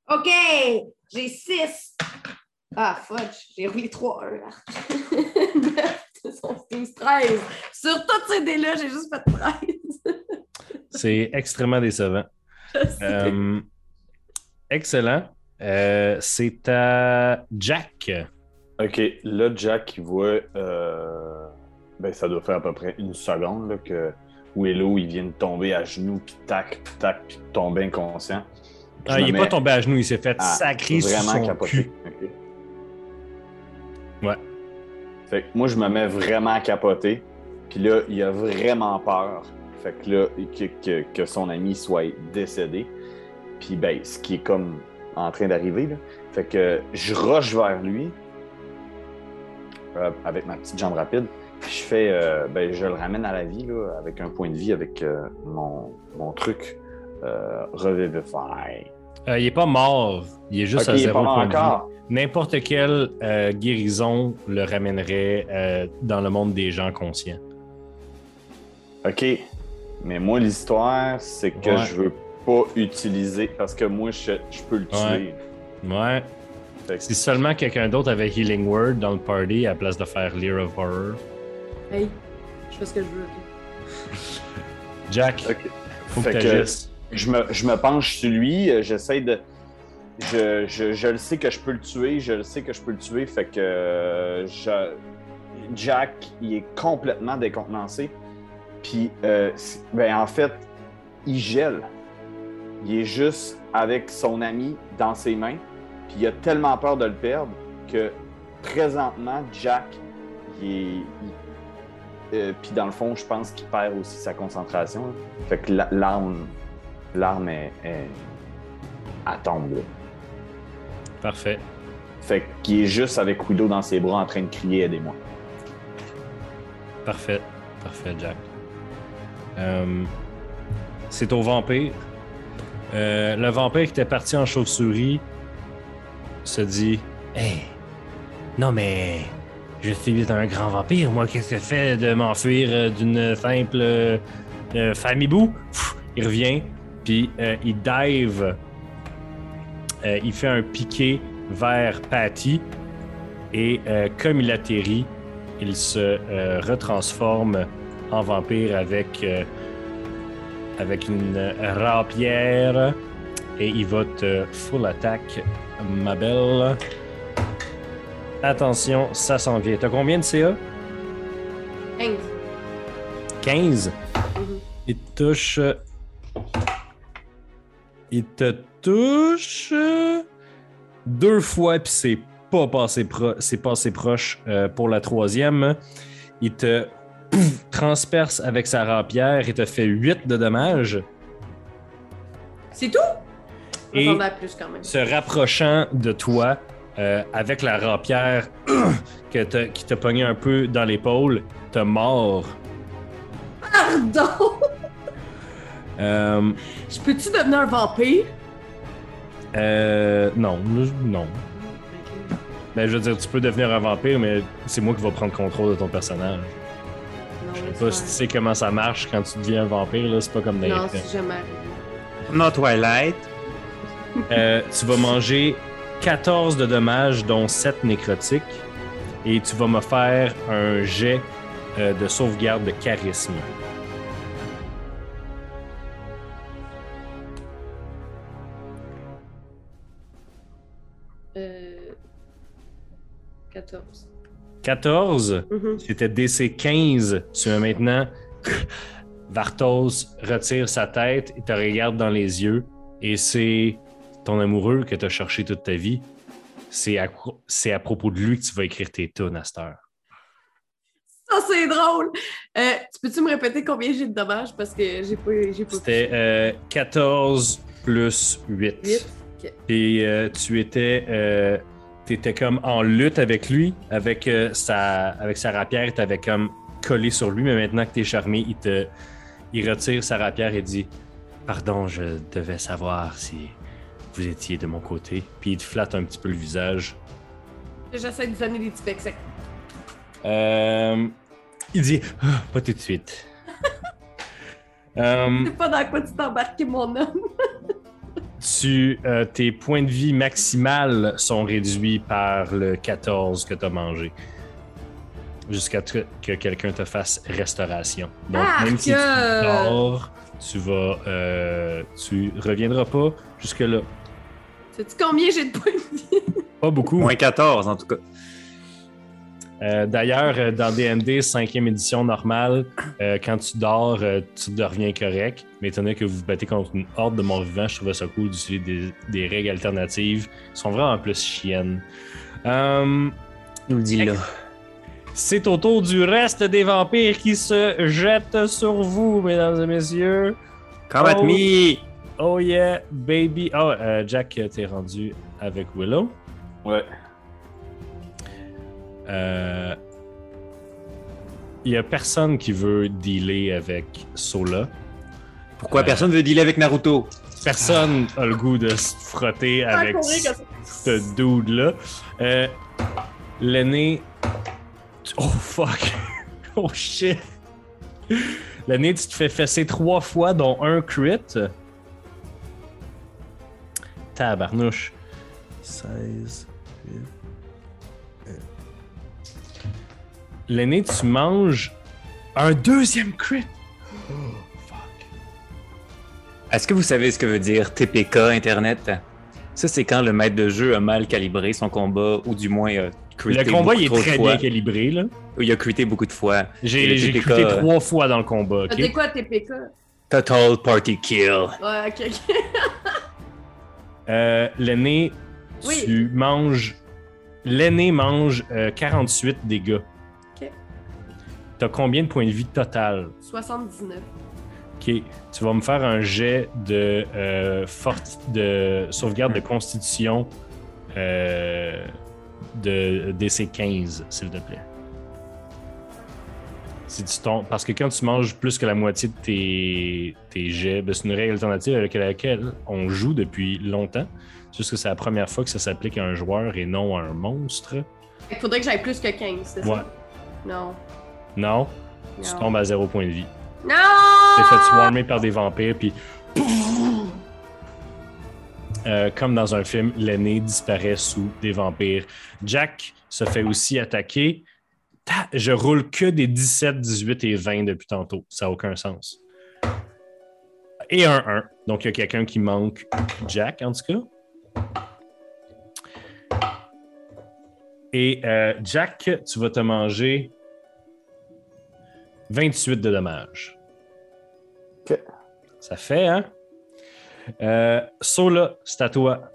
OK! J'ai 6. Ah, fudge. J'ai roulé 3 1 là. 9, 12, 13. Sur toutes ces dés-là, j'ai juste fait 13. C'est extrêmement décevant. [laughs] Euh, excellent. Euh, c'est à Jack. Ok, là, Jack, il voit. euh, Ben, ça doit faire à peu près une seconde là, que Willow, il vient de tomber à genoux, puis tac, puis tac, puis de tomber inconscient. Ah, il n'est mets pas tombé à genoux, il s'est fait à sacrer sur vraiment son capoter. cul. Ouais. Fait que moi, je me mets vraiment à capoter. Puis là, il a vraiment peur. Fait que là, que, que- que son ami soit décédé. Puis ben, ce qui est comme en train d'arriver. là. Fait que je rush vers lui euh, avec ma petite jambe rapide. Puis je fais, euh, ben, je le ramène à la vie là, avec un point de vie avec euh, mon, mon truc Revivify. Il n'est pas mort, il est juste à zéro point de vie. encore. N'importe quelle guérison le ramènerait dans le monde des gens conscients. OK. Mais moi, l'histoire, c'est que Ouais. je veux pas utiliser parce que moi, je, je peux le tuer. Ouais. Ouais. Fait que- Si seulement quelqu'un d'autre avait Healing Word dans le party à la place de faire Lear of Horror. Hey, je fais ce que je veux. ok? [laughs] Jack, faut que Fait tu que-. Je me, je me penche sur lui, euh, j'essaie de. Je, je, je le sais que je peux le tuer, je le sais que je peux le tuer, fait que euh, je- Jack, il est complètement décontenancé. Puis, euh, ben, en fait, il gèle. Il est juste avec son ami dans ses mains, puis il a tellement peur de le perdre que présentement, Jack, il est. il- euh, puis dans le fond, je pense qu'il perd aussi sa concentration. là. Fait que la- l'arme l'arme est, est- elle tombe. là. Parfait. Fait qu'il est juste avec Widow dans ses bras en train de crier Aidez-moi. Parfait. Parfait, Jack. Euh, c'est au vampire. Euh, le vampire qui était parti en chauve-souris se dit Hey, non mais je suis un grand vampire, moi, qu'est-ce que je fais de m'enfuir euh, d'une simple euh, Pff, Il revient, puis il dive, il fait un piqué vers Patty, et comme il atterrit, il se retransforme en vampire avec, euh, avec une rapière, et il va te full attack, ma belle. Attention, ça s'en vient. T'as combien de CA? 15. 15. Mhm. Il te touche. Il te touche deux fois, puis c'est pas passé, pro- c'est passé proche euh, pour la troisième. Il te pouf, transperce avec sa rapière et te fait 8 de dommages. C'est tout? Et- m'attendais à plus quand même. Se rapprochant de toi euh, avec la rapière [clears throat] que qui t'a pogné un peu dans l'épaule, te mord. Pardon! Euh, Je peux-tu devenir un vampire? Euh, non, non. Ben, je veux dire, tu peux devenir un vampire, mais c'est moi qui vais prendre contrôle de ton personnage. Sais pas si tu sais comment ça marche quand tu deviens un vampire, là, c'est pas comme dans Non, c'est jamais. Non, Twilight. Euh, tu vas manger 14 de dommages, dont 7 nécrotiques, et tu vas me faire un jet euh, de sauvegarde de charisme. Euh... 14. 14, Mhm. c'était DC 15. Tu as maintenant. Vartos retire sa tête et te regarde dans les yeux. Et c'est ton amoureux que tu as cherché toute ta vie. C'est à, propos de lui que tu vas écrire tes tunes à cette heure. Ça, c'est drôle! Euh, tu peux-tu me répéter combien j'ai de dommages? Parce que j'ai pas, pas C'était euh, 14 plus 8. 8. Ok. Et euh, tu étais, euh, t'étais comme en lutte avec lui, avec, euh, sa, avec sa rapière, tu avais comme collé sur lui, mais maintenant que tu es charmé, il, te, il retire sa rapière et dit Pardon, je devais savoir si vous étiez de mon côté. Puis il te flatte un petit peu le visage. J'essaie de donner des petits becs secs. Euh, il dit Ah, Pas tout de suite. [laughs] Euh, C'est pas dans quoi tu t'es embarqué, mon homme. [laughs] tu, euh, tes points de vie maximales sont réduits par le 14 que tu as mangé. Jusqu'à ce que quelqu'un te fasse restauration. Donc, Ah, même si tu dors, tu vas. euh, tu reviendras pas jusque-là. Sais-tu combien j'ai de points de vie? Pas beaucoup. Moins 14, en tout cas. Euh, D'ailleurs, euh, dans DND 5e édition normale, euh, quand tu dors, euh, tu te reviens correct. Mais étant donné que vous vous battez contre une horde de morts vivants, je trouvais ça cool d'utiliser des, des règles alternatives. Ils sont vraiment plus chiennes. Euh, Nous le dit là. C'est au tour du reste des vampires qui se jettent sur vous, mesdames et messieurs. Come at Oh. me! Oh yeah, baby. Oh, euh, Jack, t'es rendu avec Willow. Ouais. Euh, Il y a personne qui veut dealer avec Sola. Pourquoi Euh, personne veut dealer avec Naruto? Personne a le goût de se frotter avec Ah, ce, ça. ce dude-là. Euh, L'aîné. Oh fuck! [laughs] oh shit! L'aîné, tu te fais fesser trois fois, dont un crit. Tabarnouche. 16. L'aîné, tu manges un deuxième crit. Oh, fuck. Est-ce que vous savez ce que veut dire TPK Internet? Ça, c'est quand le maître de jeu a mal calibré son combat, ou du moins a crité Le combat, il est très bien calibré, là. Il a crité beaucoup de fois. J'ai TPK, crité euh, trois fois dans le combat, T'as dit ok? quoi, TPK? Total Party Kill. Ouais, ok, ok. [laughs] Euh, L'aîné, Oui. tu manges. L'aîné mange euh, 48 dégâts. T'as combien de points de vie total? 79. Ok. Tu vas me faire un jet de, euh, forti- de sauvegarde de constitution euh, de DC 15, s'il te plaît. Si tu tombes, parce que quand tu manges plus que la moitié de tes, tes jets, ben, c'est une règle alternative avec laquelle on joue depuis longtemps. C'est juste que c'est la première fois que ça s'applique à un joueur et non à un monstre. Il faudrait que j'aille plus que 15, c'est Ouais. ça? Non. Non, tu tombes à zéro point de vie. Non! T'es fait swarmer par des vampires, puis. Euh, comme dans un film, l'aîné disparaît sous des vampires. Jack se fait aussi attaquer. Ta- Je roule que des 17, 18 et 20 depuis tantôt. Ça n'a aucun sens. Et un 1. Donc, il y a quelqu'un qui manque Jack, en tout cas. Et euh, Jack, tu vas te manger 28 de dommages. Ok. Ça fait, hein? Euh, Sola, c'est à toi. Moi,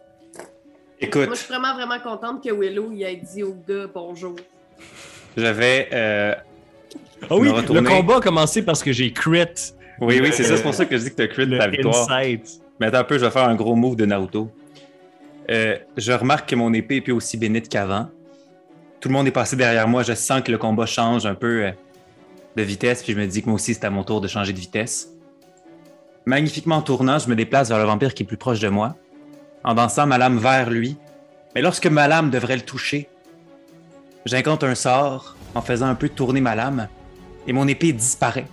je Écoute, suis vraiment, vraiment contente que Willow il ait dit au gars bonjour. j'avais. euh, Ah oui, le combat a commencé parce que j'ai crit Oui, oui, c'est ça, c'est pour ça que je dis que tu as crit le ta victoire. insight. Mais attends un peu, je vais faire un gros move de Naruto. Euh, je remarque que mon épée est plus aussi bénite qu'avant. Tout le monde est passé derrière moi. Je sens que le combat change un peu euh, de vitesse. Puis je me dis que moi aussi, c'est à mon tour de changer de vitesse. Magnifiquement tournant, je me déplace vers le vampire qui est plus proche de moi, en dansant ma lame vers lui. Mais lorsque ma lame devrait le toucher, j'incante un sort en faisant un peu tourner ma lame, et mon épée disparaît.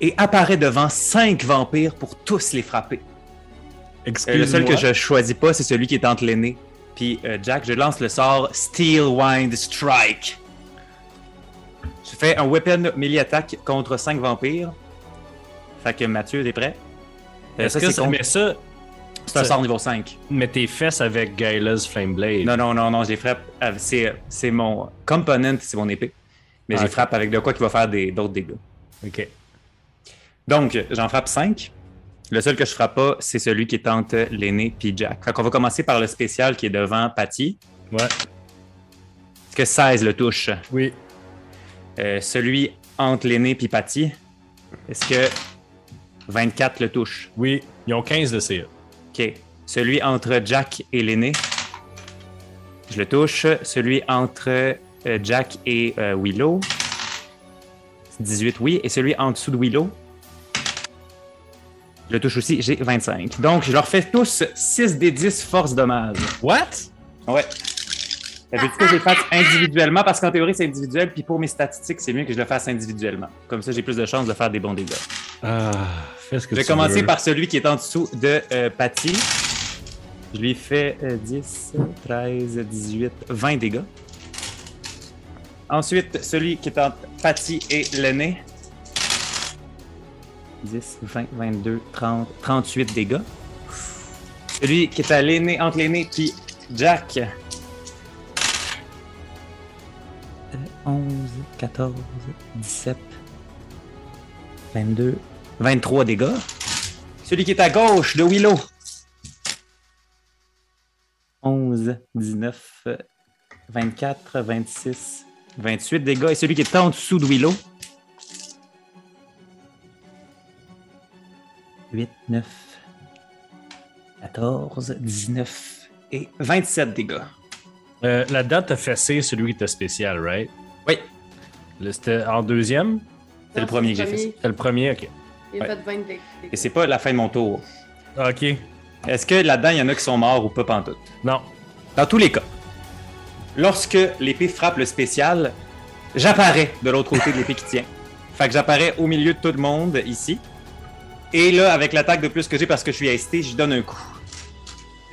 Et apparaît devant cinq vampires pour tous les frapper. Euh, le seul que je choisis pas, c'est celui qui est entre l'aîné. Puis euh, Jack, je lance le sort Steel Wind Strike. Je fais un weapon melee attack contre 5 vampires. Fait que Mathieu, t'es prêt? Euh, Est-ce ça, que c'est mais ça, c'est un sort niveau 5. mais tes fesses avec Gaila's Flame Blade. Non, non, non, non, je les frappe. C'est, mon component, c'est mon épée. Mais Ah, je les frappe avec de quoi qui va faire d'autres dégâts. Ok. Donc, j'en frappe 5. Le seul que je frappe pas, c'est celui qui est entre l'aîné puis Jack. Fait qu'on va commencer par le spécial qui est devant Patty. Ouais. Est-ce que 16 le touche? Oui. Euh, celui entre l'aîné puis Patty, est-ce que 24 le touche? Oui. Ils ont 15 de CA. OK. Celui entre Jack et l'aîné, je le touche. Celui entre euh, Jack et euh, Willow, c'est 18, oui. Et celui en dessous de Willow, je le touche aussi, j'ai 25. Donc, je leur fais tous 6 des 10 force dommage. What? Ouais. Ça veut dire que je les fasse individuellement? Parce qu'en théorie, c'est individuel. Puis pour mes statistiques, c'est mieux que je le fasse individuellement. Comme ça, j'ai plus de chances de faire des bons dégâts. Ah, fais ce que Je vais tu commencer veux. par celui qui est en dessous de euh, Patty. Je lui fais euh, 10, 13, 18, 20 dégâts. Ensuite, celui qui est entre Patty et l'aîné. 10, 20, 22, 30, 38 dégâts. Celui qui est à l'aîné, entre l'aîné puis Jack. 11, 14, 17, 22, 23 dégâts. Celui qui est à gauche de Willow. 11, 19, euh, 24, 26, 28 dégâts. Et celui qui est en dessous de Willow. 8, 9, 14, 19 et 27 dégâts. Euh, la date a fessé celui qui était spécial, right? Oui, Là, C'était en deuxième? C'est le premier que j'ai fait. C'était le premier, ok. Il a Ouais. fait 20 dégâts. et c'est pas la fin de mon tour. Ok. Est-ce que là-dedans, il y en a qui sont morts ou pas pantoute? Non. Dans tous les cas, lorsque l'épée frappe le spécial, j'apparais de l'autre côté de l'épée qui tient. [laughs] Fait que j'apparais au milieu de tout le monde ici. Et là, avec l'attaque de plus que j'ai parce que je suis ST, je donne un coup.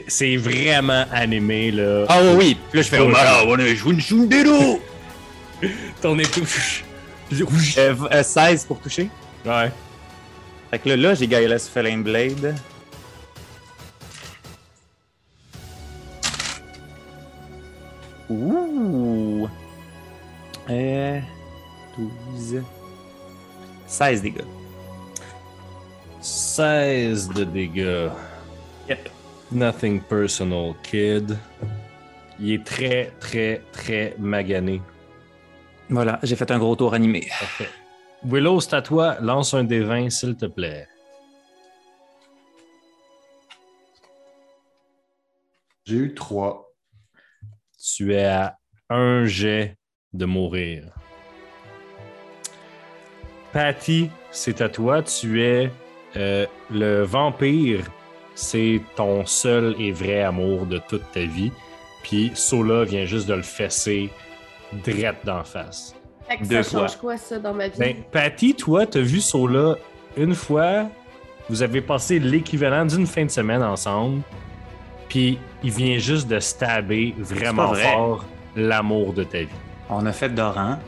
C'est vraiment animé, là. Ah oui, oui. Puis là, je fais Oh, oh, malade, on a joué une chundero! [laughs] Ton étou. euh, v- euh, 16 pour toucher. Ouais. Fait que là, là j'ai Gaelas Flame Blade. Ouh! Euh, 12. 16 dégâts. 16 de dégâts. Yep. Nothing personal, kid. Il est très, très, très magané. Voilà, j'ai fait un gros tour animé. Parfait. Willow, c'est à toi. Lance un des 20, s'il te plaît. J'ai eu trois. Tu es à un jet de mourir. Patty, c'est à toi. Tu es euh, le vampire. C'est ton seul et vrai amour de toute ta vie. Puis Sola vient juste de le fesser drette d'en face. Fait que Deux ça change quoi, ça, dans ma vie? Ben, Patty, toi, t'as vu Sola une fois. Vous avez passé l'équivalent d'une fin de semaine ensemble. Puis il vient juste de stabber vraiment vrai. fort l'amour de ta vie. On a fait Doran.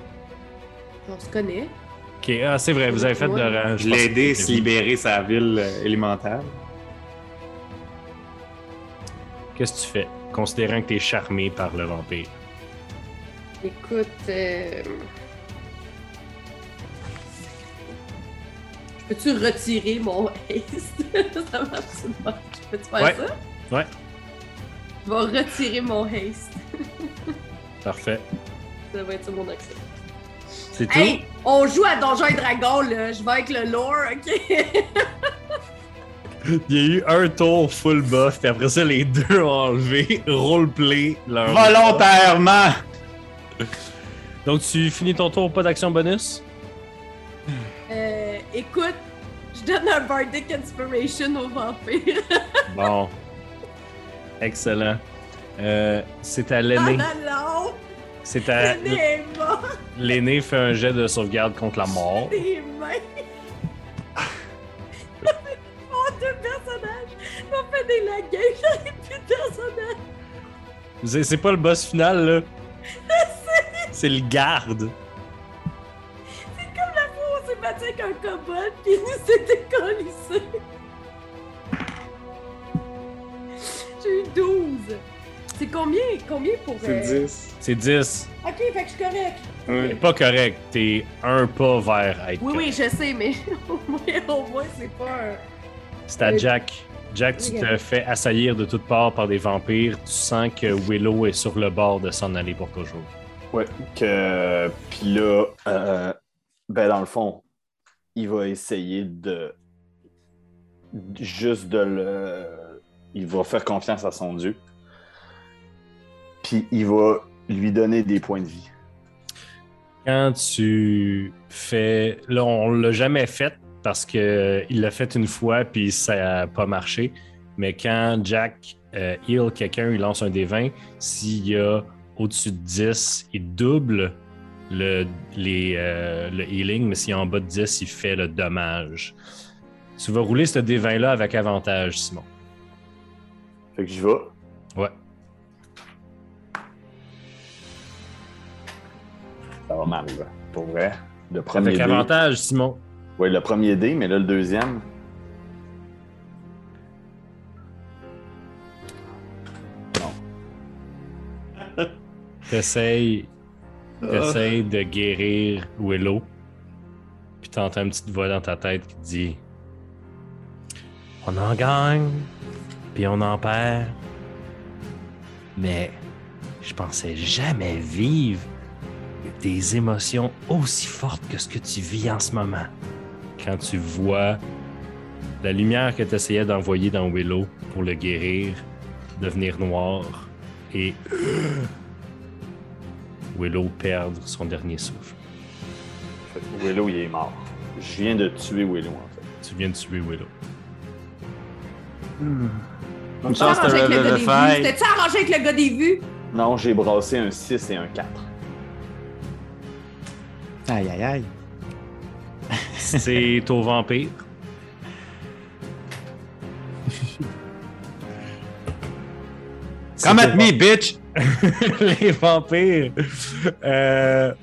On se connaît. Ok, ah, c'est vrai, vous avez fait l'orange. Je l'ai aidé à se libérer sa ville euh, élémentaire. Qu'est-ce que tu fais, considérant que t'es charmé par le vampire? Écoute, euh... peux-tu retirer mon [laughs] haste? ça marche pas? Je peux-tu faire Ouais. ça? Ouais. Je vais retirer mon haste. [laughs] Parfait. Ça va être ça mon action. C'est tout? Hey! On joue à Donjons et Dragons, là. Je vais avec le lore, ok? [laughs] Il y a eu un tour full buff, puis après ça, les deux ont enlevé roleplay leur. Volontairement! [laughs] Donc, tu finis ton tour, pas d'action bonus? euh, écoute, je donne un Bardic Inspiration au vampire. [laughs] Bon. Excellent. Euh, c'est à Ah l'aîné. non, non! C'est à. L'aîné fait un jet de sauvegarde contre la mort. Des mains! [laughs] oh, deux personnages! On fait des la game, j'en ai plus de personnages! C'est pas le boss final, là. C'est le garde. Comme la fois où on s'est battu avec un pis il nous décollissé! J'ai eu 12! C'est combien? Combien pour. euh, 10. C'est 10. Ok, fait que je suis correct! C'est pas correct. T'es un pas vers être Oui, oui, je sais, mais [laughs] au moins, au moins c'est pas un. C'est à Euh, Jack. Jack, tu te fais assaillir de toutes parts par des vampires. Tu sens que Willow est sur le bord de s'en aller pour toujours. Ouais, que. Puis là, euh, ben dans le fond, il va essayer de. Juste de le. Il va faire confiance à son Dieu. Puis il va lui donner des points de vie. Quand tu fais. Là, on l'a jamais fait parce qu'il l'a fait une fois puis ça n'a pas marché. Mais quand Jack euh, heal quelqu'un, il lance un des 20. S'il y a au-dessus de 10, il double le, les, euh, le healing, mais s'il est en bas de 10, il fait le dommage. Tu vas rouler ce D20 là avec avantage, Simon. Fait que j'y vais. Ouais. Ça va là. Pour vrai. Le premier Avec dé. avantage, Simon. Ouais, le premier dé, mais là, le deuxième. T'essayes t'essayes de guérir Willow. Puis t'entends une petite voix dans ta tête qui te dit On en gagne, puis on en perd. Mais je pensais jamais vivre des émotions aussi fortes que ce que tu vis en ce moment. Quand tu vois la lumière que tu essayais d'envoyer dans Willow pour le guérir devenir noire et Willow perdre son dernier souffle. Fait que Willow, il est mort. Je viens de tuer Willow, en fait. Tu viens de tuer Willow. Une T'as chance arrangé avec le de gars le des vues? faire. T'étais-tu arrangé avec le gars des vues? Non, j'ai brassé un 6 et un 4. Aïe, aïe, aïe. C'est au vampire. Come at me, bitch! [laughs] les vampires. Euh,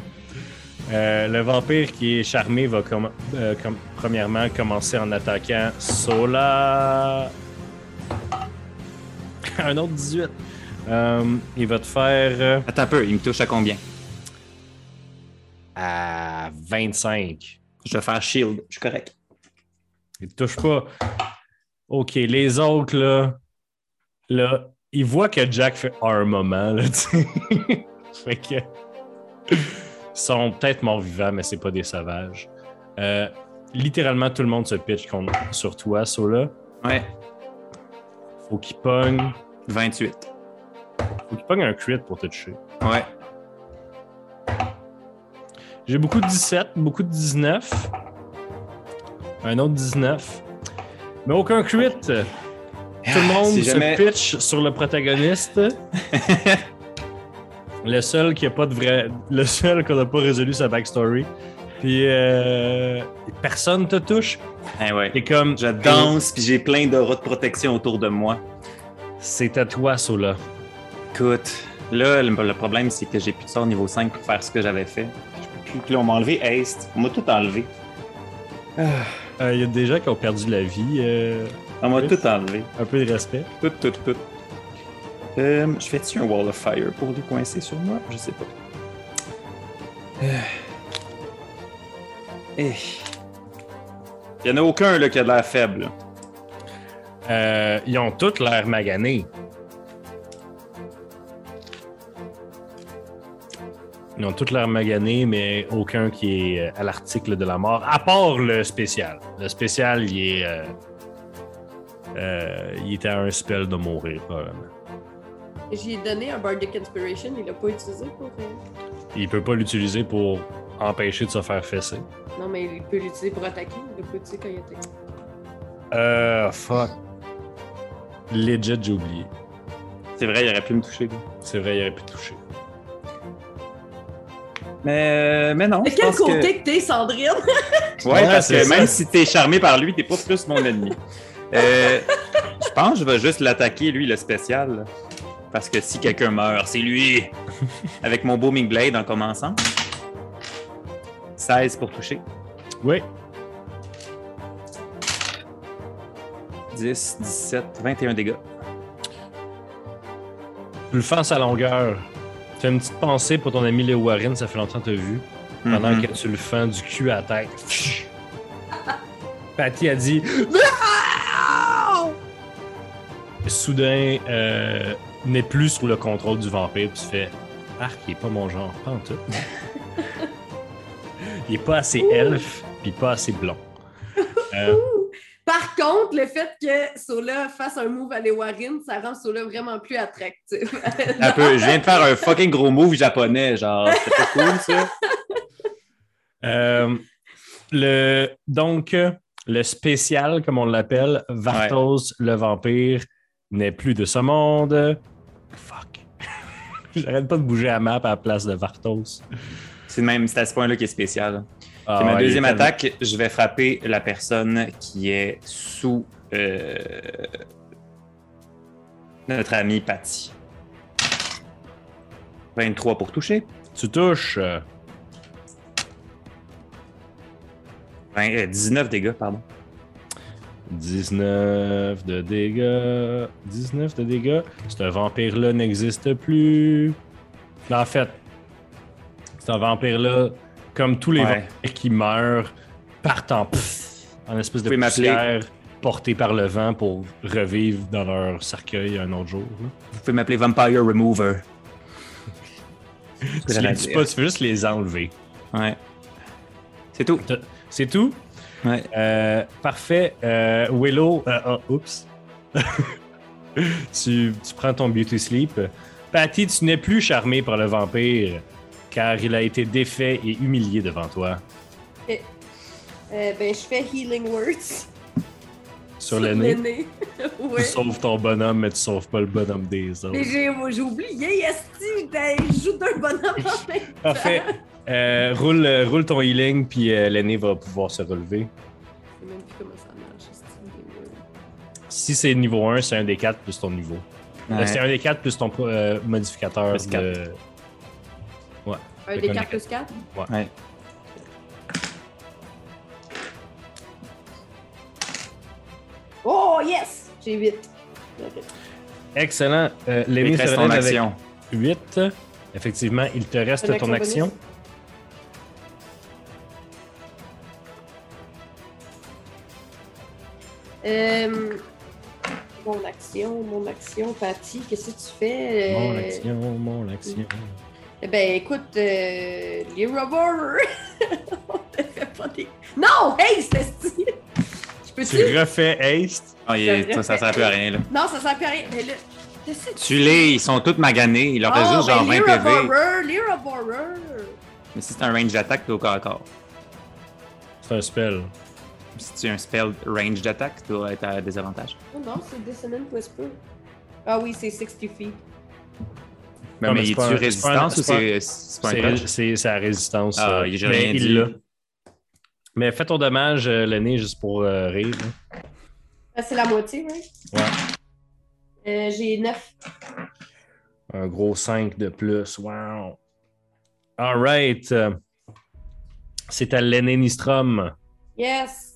euh, le vampire qui est charmé va comm- euh, com- premièrement commencer en attaquant Sola. [laughs] Un autre 18. Euh, il va te faire Attends un peu, il me touche à combien? à 25. Je vais faire shield, je suis correct. Il te touche pas. OK, les autres, là, là, ils voient que Jack fait un moment, là, [laughs] fait que. Ils sont peut-être morts vivants, mais c'est pas des sauvages. Euh, littéralement, tout le monde se pitch contre, sur toi, Sola. Ouais, Faut qu'il pogne. 28. Faut qu'il pogne un crit pour te toucher. Ouais. J'ai beaucoup de 17, beaucoup de 19. Un autre 19. Mais aucun crit. Tout le monde Ah, se jamais- pitch sur le protagoniste. [laughs] le seul qui a pas de vrai. Le seul qu'on n'a pas résolu sa backstory. Puis euh, personne te touche. Eh ouais. C'est comme. Je danse, puis j'ai plein d'auras de protection autour de moi. C'est à toi, Sola. Écoute, là, le, problème, c'est que j'ai plus de sort niveau 5 pour faire ce que j'avais fait. Je peux plus. Puis là, on m'a enlevé Haste. On m'a tout enlevé. Il y a des gens qui ont perdu la vie. euh, On m'a Oui. tout enlevé. un peu de respect. Tout, tout, tout. Euh, je fais-tu un Wall of Fire pour lui coincer sur moi? Je sais pas. Euh. Eh. Il y en a aucun là, qui a de l'air faible. Euh, ils ont toutes l'air maganés. Ils ont toutes l'air maganés, mais aucun qui est à l'article de la mort, à part le spécial. Le spécial, il est. euh, euh, il était à un spell de mourir, probablement. J'ai donné un Bardic Inspiration, il l'a pas utilisé pour. euh, Il peut pas l'utiliser pour empêcher de se faire fesser. Non, mais il peut l'utiliser pour attaquer, il l'a pas utilisé quand il attaque. Euh, fuck. Legit, j'ai oublié. C'est vrai, il aurait pu me toucher. C'est vrai, il aurait pu toucher. Mais, mais non. De je quel pense que- côté que t'es, Sandrine? Ouais, Ouais, parce que ça. même si t'es charmé par lui, t'es pas plus mon ennemi. [laughs] Euh, je pense que je vais juste l'attaquer, lui, le spécial. Parce que si quelqu'un meurt, c'est lui. Avec mon Booming Blade en commençant. 16 pour toucher. Oui. 10, 17, 21 dégâts. Tu le fais à sa longueur. Fais une petite pensée pour ton ami Léo Warren, ça fait longtemps que tu vu. Pendant Mhm. que tu le fends du cul à la tête. Patty a dit Soudain, euh, n'est plus sous le contrôle du vampire. Puis tu fais Arc, il est pas mon genre, pas en tout. [laughs] il est pas assez elfe, puis pas assez blond. [laughs] Euh, Par contre, le fait que Sola fasse un move à Lewarin, ça rend Sola vraiment plus attractif. Un peu, je viens de faire un fucking gros move japonais, genre, c'était pas cool ça. [laughs] Euh, le, donc, le spécial, comme on l'appelle, Vartos le vampire, n'est plus de ce monde. Fuck. [laughs] J'arrête pas de bouger la map à la place de Vartos. C'est même, c'est à ce point-là qui est spécial. Ah, C'est ma ouais, deuxième tellement- attaque. Je vais frapper la personne qui est sous euh, notre ami Patty. 23 pour toucher. Tu touches. euh, 20, euh, 19 dégâts, pardon. 19 de dégâts. 19 de dégâts. Ce vampire-là n'existe plus. En fait, c'est un vampire-là, comme tous les Ouais. vampires qui meurent, partent en, pff, en espèce de poussière portés par le vent pour revivre dans leur cercueil un autre jour. là. Vous pouvez m'appeler Vampire Remover. Tu les dis pas, tu fais juste les enlever. Ouais. C'est tout. C'est tout? Ouais. Euh, parfait. Euh, Willow, euh, oh, oups. [laughs] tu, tu prends ton beauty sleep. Patty, tu n'es plus charmé par le vampire car il a été défait et humilié devant toi. Euh, ben, je fais Healing Words. Sur le nez, nez. [laughs] tu sauves ton bonhomme, mais tu sauves pas le bonhomme des autres. Mais j'ai j'ai oublié, Esti, je joue d'un bonhomme en [laughs] même temps. Parfait. Euh, roule, euh, roule ton healing, puis euh, l'aîné va pouvoir se relever. Je sais même plus comment ça marche. Si c'est niveau 1, c'est un des 4 plus ton niveau. Ouais. C'est un des 4 plus ton euh, modificateur Plus de. Un Fait des qu'on 4 est plus 4? Ouais. Oh, yes! J'ai 8. Excellent. Euh, l'aîné se te reste ton relève avec action. 8. Effectivement, il te reste ton action action. Euh, mon action, mon action, Patty, qu'est-ce que tu fais? Mon action, mon action. Eh Ben, écoute, euh, les robbers, [laughs] on ne fait pas des... Non! Hey, Esti! Je peux-tu... Tu refais haste? Ah, il est- ça, ça sert plus à rien, là. Non, ça sert plus à rien. Mais là, Tu les, ils sont tous maganés. Il leur reste juste genre ben, 20 les PV. Mais si c'est un range d'attaque, t'es au corps à corps. C'est un spell. Si tu as un spell range d'attaque, tu dois être à désavantage. Oh non, c'est Dissonant Whisper. Ah oui, c'est 60 feet. Mais, Non, mais es-tu résistance ou c'est c'est pas un C'est touch? c'est sa résistance. Ah, euh, j'ai mais rien il dit. l'a. Mais fais ton dommage, euh, Lenny, juste pour euh, rire. là. Ah, c'est la moitié, right? Ouais. Euh, J'ai 9. Un gros 5 de plus. Wow. All right. C'est à Lenny Nistrom. Yes!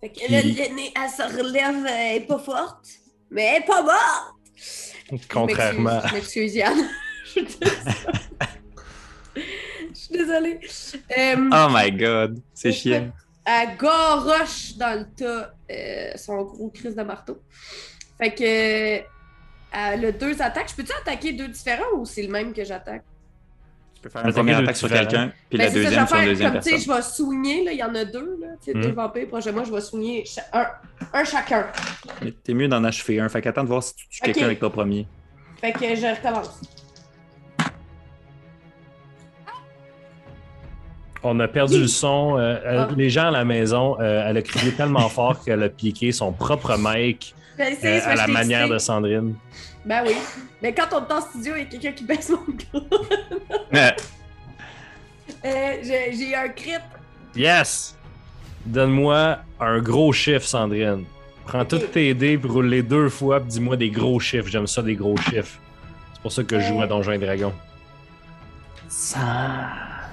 Fait que là, Puis- elle se relève, elle est pas forte, mais elle est pas morte! Contrairement. Je m'excuse, je m'excuse, Yann. [laughs] Je suis désolée. Je suis désolée. Euh, Oh my god, c'est chiant. Elle garoche dans le tas euh, son gros crise de marteau. Fait que. euh, Elle a deux attaques. Je peux-tu attaquer deux différents ou c'est le même que j'attaque? Tu peux faire première deux attaque sur quelqu'un, puis Ben, la ça, deuxième je sur une deuxième comme, tu sais, personne. je vais soigner, là, il y en a deux, là, tu sais, Hmm. deux vampires proches de moi, je vais soigner un, un chacun. Mais T'es mieux d'en achever un. Fait qu'attends de voir si tu tues quelqu'un avec ton premier. Fait que je recommence. On a perdu le son. euh, euh, Ah. Les gens à la maison, euh, elle a crié tellement fort qu'elle a piqué son propre mic [laughs] euh, à la manière de. Sandrine. Ben oui. Mais quand on est en studio, il y a quelqu'un qui baisse mon micro. Euh, Euh, j'ai j'ai un crit. Yes! Donne-moi un gros chiffre, Sandrine. Prends toutes tes dés, puis roule les deux fois, puis dis-moi des gros chiffres. J'aime ça, des gros chiffres. C'est pour ça que je joue à Donjons et Dragons.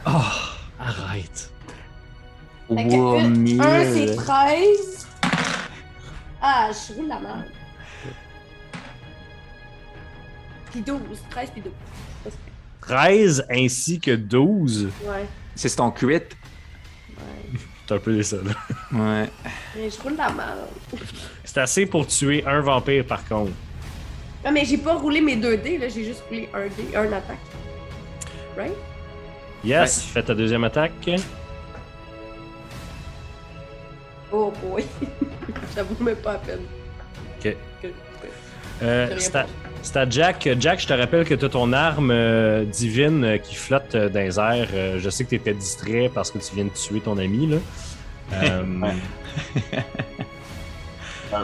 Oh, arrête. Un, c'est 13. Ah, je roule la merde. Puis 12. 13 puis 12. 13 ainsi que 12. Ouais. C'est ton crit. Ouais. C'est un peu ça, là. Ouais. Mais je roule la merde. C'est assez pour tuer un vampire, par contre. Non, mais j'ai pas roulé mes 2 dés, là. J'ai juste roulé un dé, un attaque. Right? Yes, Ouais. fais ta deuxième attaque. Oh boy. [laughs] J'avoue même pas à peine. Ok. Euh, c'est. C'est à Jack. Jack, je te rappelle que tu as ton arme euh, divine euh, qui flotte euh, dans les airs. Je sais que tu étais distrait parce que tu viens de tuer ton ami. Là. [laughs]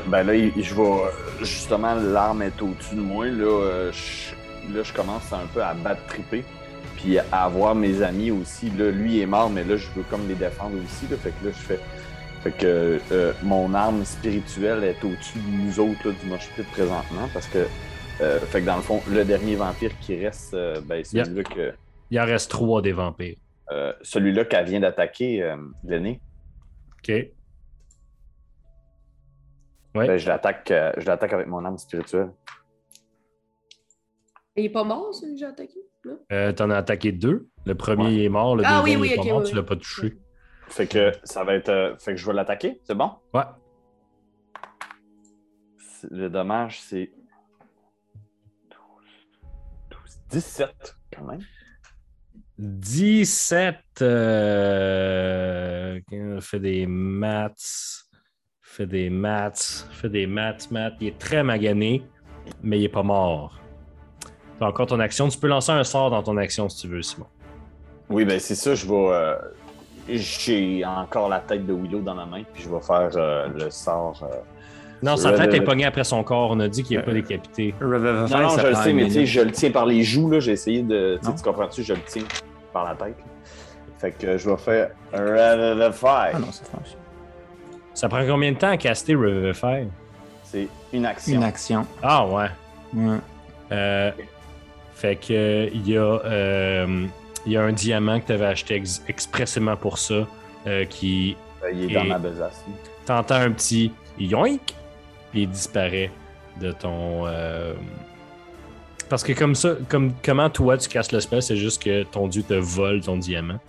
Ben là, je vais. Justement, l'arme est au-dessus de moi. Là, je, là, je commence un peu à battre triper. Puis à voir mes amis aussi. Là, lui est mort, mais là, je veux comme les défendre aussi. Là, fait que là, je fais. Fait que euh, mon arme spirituelle est au-dessus de nous autres là, du mosh pit présentement. Parce que. Euh, fait que dans le fond, le dernier vampire qui reste, euh, ben, celui-là que. il en reste trois des vampires. euh, celui-là qu'elle vient d'attaquer, euh, l'aîné. OK. Ouais. Ben, je l'attaque euh, je l'attaque avec mon arme spirituelle. Il est pas mort, celui que j'ai attaqué? Euh, T'en as attaqué deux. Le premier Ouais. est mort, le Ah deuxième oui, oui, est ok, pas mort, oui, tu l'as pas touché. Fait que ça va être. euh, fait que je vais l'attaquer, c'est bon? Ouais. Le dommage, c'est. 17, quand même. 17. Euh... Fait des maths. Fait des maths. Fait des maths, maths. Il est très magané, mais il est pas mort. T'as encore ton action. Tu peux lancer un sort dans ton action si tu veux, Simon. Oui, ben c'est ça, je vais. euh, J'ai encore la tête de Willow dans la main, puis je vais faire euh, le sort. euh, Non, sa tête est pognée après son corps. On a dit qu'il n'est pas décapité. Revivify, Non, non, je le sais, mais tu sais, je le tiens par les joues, là. J'ai essayé de. tu sais, Non. Tu comprends-tu? Je le tiens par la tête. Fait que je vais faire Revivify. Ah non, ça franchit. Ça prend combien de temps à caster Revivify? C'est une action. Une action. Ah ouais. Ouais. Euh, fait que euh, il y, a, euh, il y a un diamant que tu avais acheté ex- expressément pour ça euh, qui Euh, Il est dans Et- ma besace. t'entends un petit yoink puis il disparaît de ton euh, parce que comme ça comme comment toi tu casses le spell c'est juste que ton dieu te vole ton diamant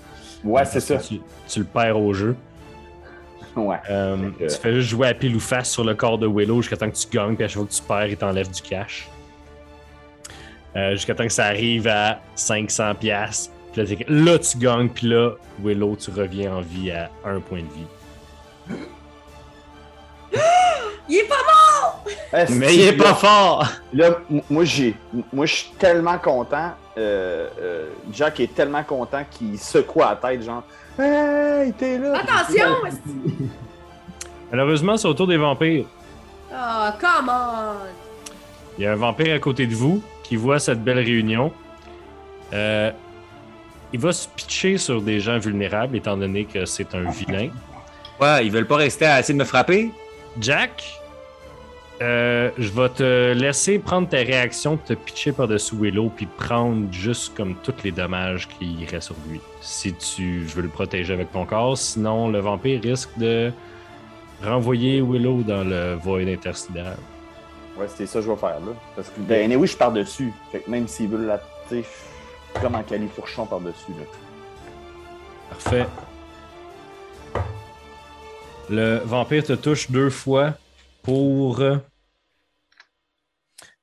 Ouais, c'est ça. tu, tu le perds au jeu [laughs] Ouais. Euh, que- tu fais juste jouer à pile ou face sur le corps de Willow jusqu'à temps que tu gagnes, puis à chaque fois que tu perds, il t'enlève du cash. Euh, jusqu'à temps que ça arrive à 500$. piastres. Puis là, t'es- là, tu gagnes, puis là, Willow, tu reviens en vie à un point de vie. Il est pas mort! Est-ce Mais il est pas fort! Là, moi, j'ai, moi, je suis tellement content. euh, euh, Jack est tellement content qu'il secoue la tête, genre, hey, t'es là. Attention! Malheureusement, c'est au tour des vampires. Oh, come on! Il y a un vampire à côté de vous qui voit cette belle réunion. Euh, il va se pitcher sur des gens vulnérables, étant donné que c'est un vilain. Ouais, ils veulent pas rester à essayer de me frapper? Jack, euh, je vais te laisser prendre ta réaction, te pitcher par-dessus Willow, puis prendre juste comme tous les dommages qui iraient sur lui. Si tu veux le protéger avec ton corps, sinon le vampire risque de renvoyer Willow dans le void intersidéral. Ouais, c'est ça que je vais faire là. Parce que, ben, oui, je pars dessus. Fait que même s'il veut la. tu sais, Comme en califourchon par-dessus. là. Parfait. Le vampire te touche deux fois pour.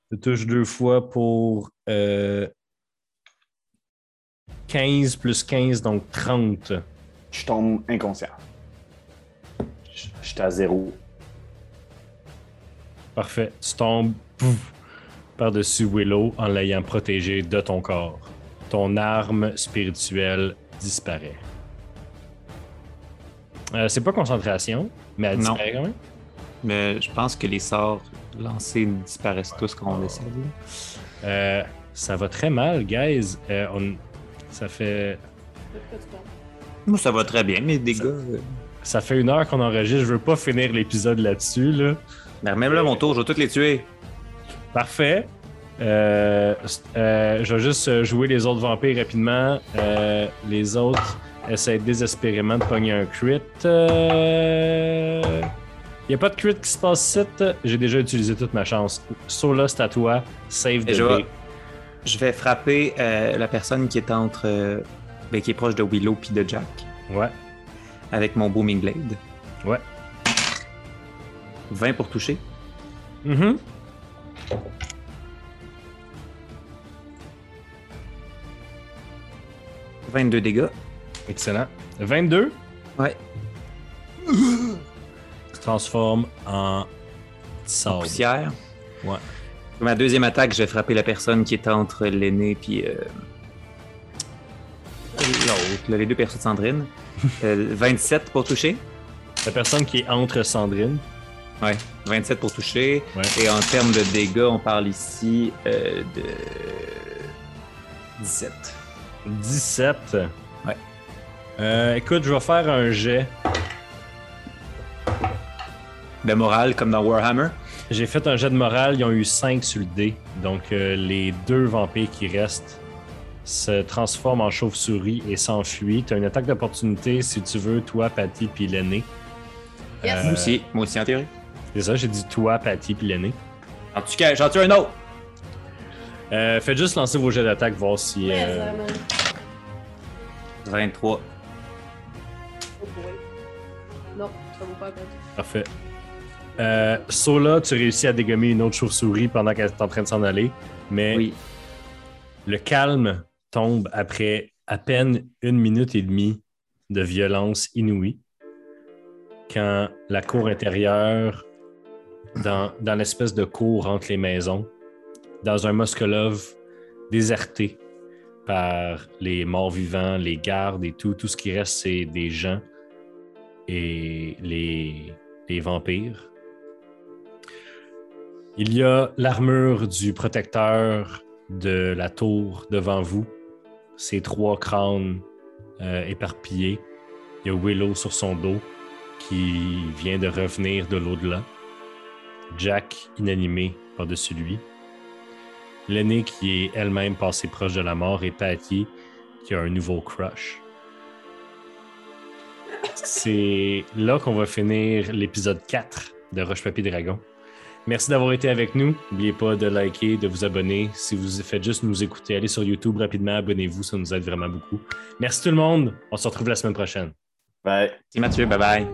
Te touche deux fois pour euh, 15 plus 15, donc 30. Je tombe inconscient. Je- J'étais à zéro. Parfait. Tu tombes par-dessus Willow en l'ayant protégé de ton corps. Ton arme spirituelle disparaît. Euh, c'est pas concentration, mais elle Non. disparaît quand même. Mais je pense que les sorts lancés disparaissent tous quand on décède. Euh, ça va très mal, guys. Euh, on- Ça fait Moi, ça va très bien, mes dégâts. euh. ça fait une heure qu'on enregistre. Je veux pas finir l'épisode là-dessus. Là. Mais même là, mon tour, je vais tous les tuer. Parfait. Euh, euh, je vais juste jouer les autres vampires rapidement. Euh, les autres essaient désespérément de pogner un crit. Il n'y a pas de crit qui se passe ici. J'ai déjà utilisé toute ma chance. Sola, c'est à toi. Save the je vais, je vais frapper euh, la personne qui est entre. euh, ben, qui est proche de Willow puis de Jack Ouais. avec mon Booming Blade. Ouais. 20 pour toucher. Mhm. « 22 dégâts. Excellent. 22. Ouais. se transforme en En sable. poussière. Ouais. Pour ma deuxième attaque, je vais frapper la personne qui est entre l'aîné puis euh, l'autre, les deux personnes de Sandrine. [laughs] Euh, 27 pour toucher. La personne qui est entre Sandrine. Ouais, 27 pour toucher. Ouais. Et en termes de dégâts, on parle ici euh, de 17. 17. Euh, écoute, je vais faire un jet. De morale, comme dans Warhammer. J'ai fait un jet de morale, ils ont eu 5 sur le dé. Donc euh, les deux vampires qui restent se transforment en chauve-souris et s'enfuient. Tu as une attaque d'opportunité si tu veux, toi, Patty, puis l'aîné. Yes. Euh, Moi aussi, moi aussi en théorie. C'est ça, j'ai dit toi, Patty, puis l'aîné. En tout cas, j'en tue un autre. Euh, faites juste lancer vos jets d'attaque, voir si. Mais, euh, euh, man. 23. Non, ça vaut pas la peine. Parfait. Euh, Sola, tu réussis à dégommer une autre chauve-souris pendant qu'elle est en train de s'en aller, mais Oui. le calme tombe après à peine une minute et demie de violence inouïe quand la cour intérieure, dans, dans l'espèce de cour entre les maisons, dans un Moskolov déserté par les morts vivants, les gardes et tout, tout ce qui reste, c'est des gens et les, vampires. Il y a l'armure du protecteur de la tour devant vous, ses trois crânes euh, éparpillés. Il y a Willow sur son dos qui vient de revenir de l'au-delà. Jack inanimé par-dessus lui. L'aînée qui est elle-même passée proche de la mort et Patty qui a un nouveau crush. C'est là qu'on va finir l'épisode 4 de Roche Papier Dragon. Merci d'avoir été avec nous. N'oubliez pas de liker, de vous abonner. Si vous faites juste nous écouter, allez sur YouTube rapidement, abonnez-vous, ça nous aide vraiment beaucoup. Merci tout le monde. On se retrouve la semaine prochaine. Ben, C'est Mathieu, bye bye.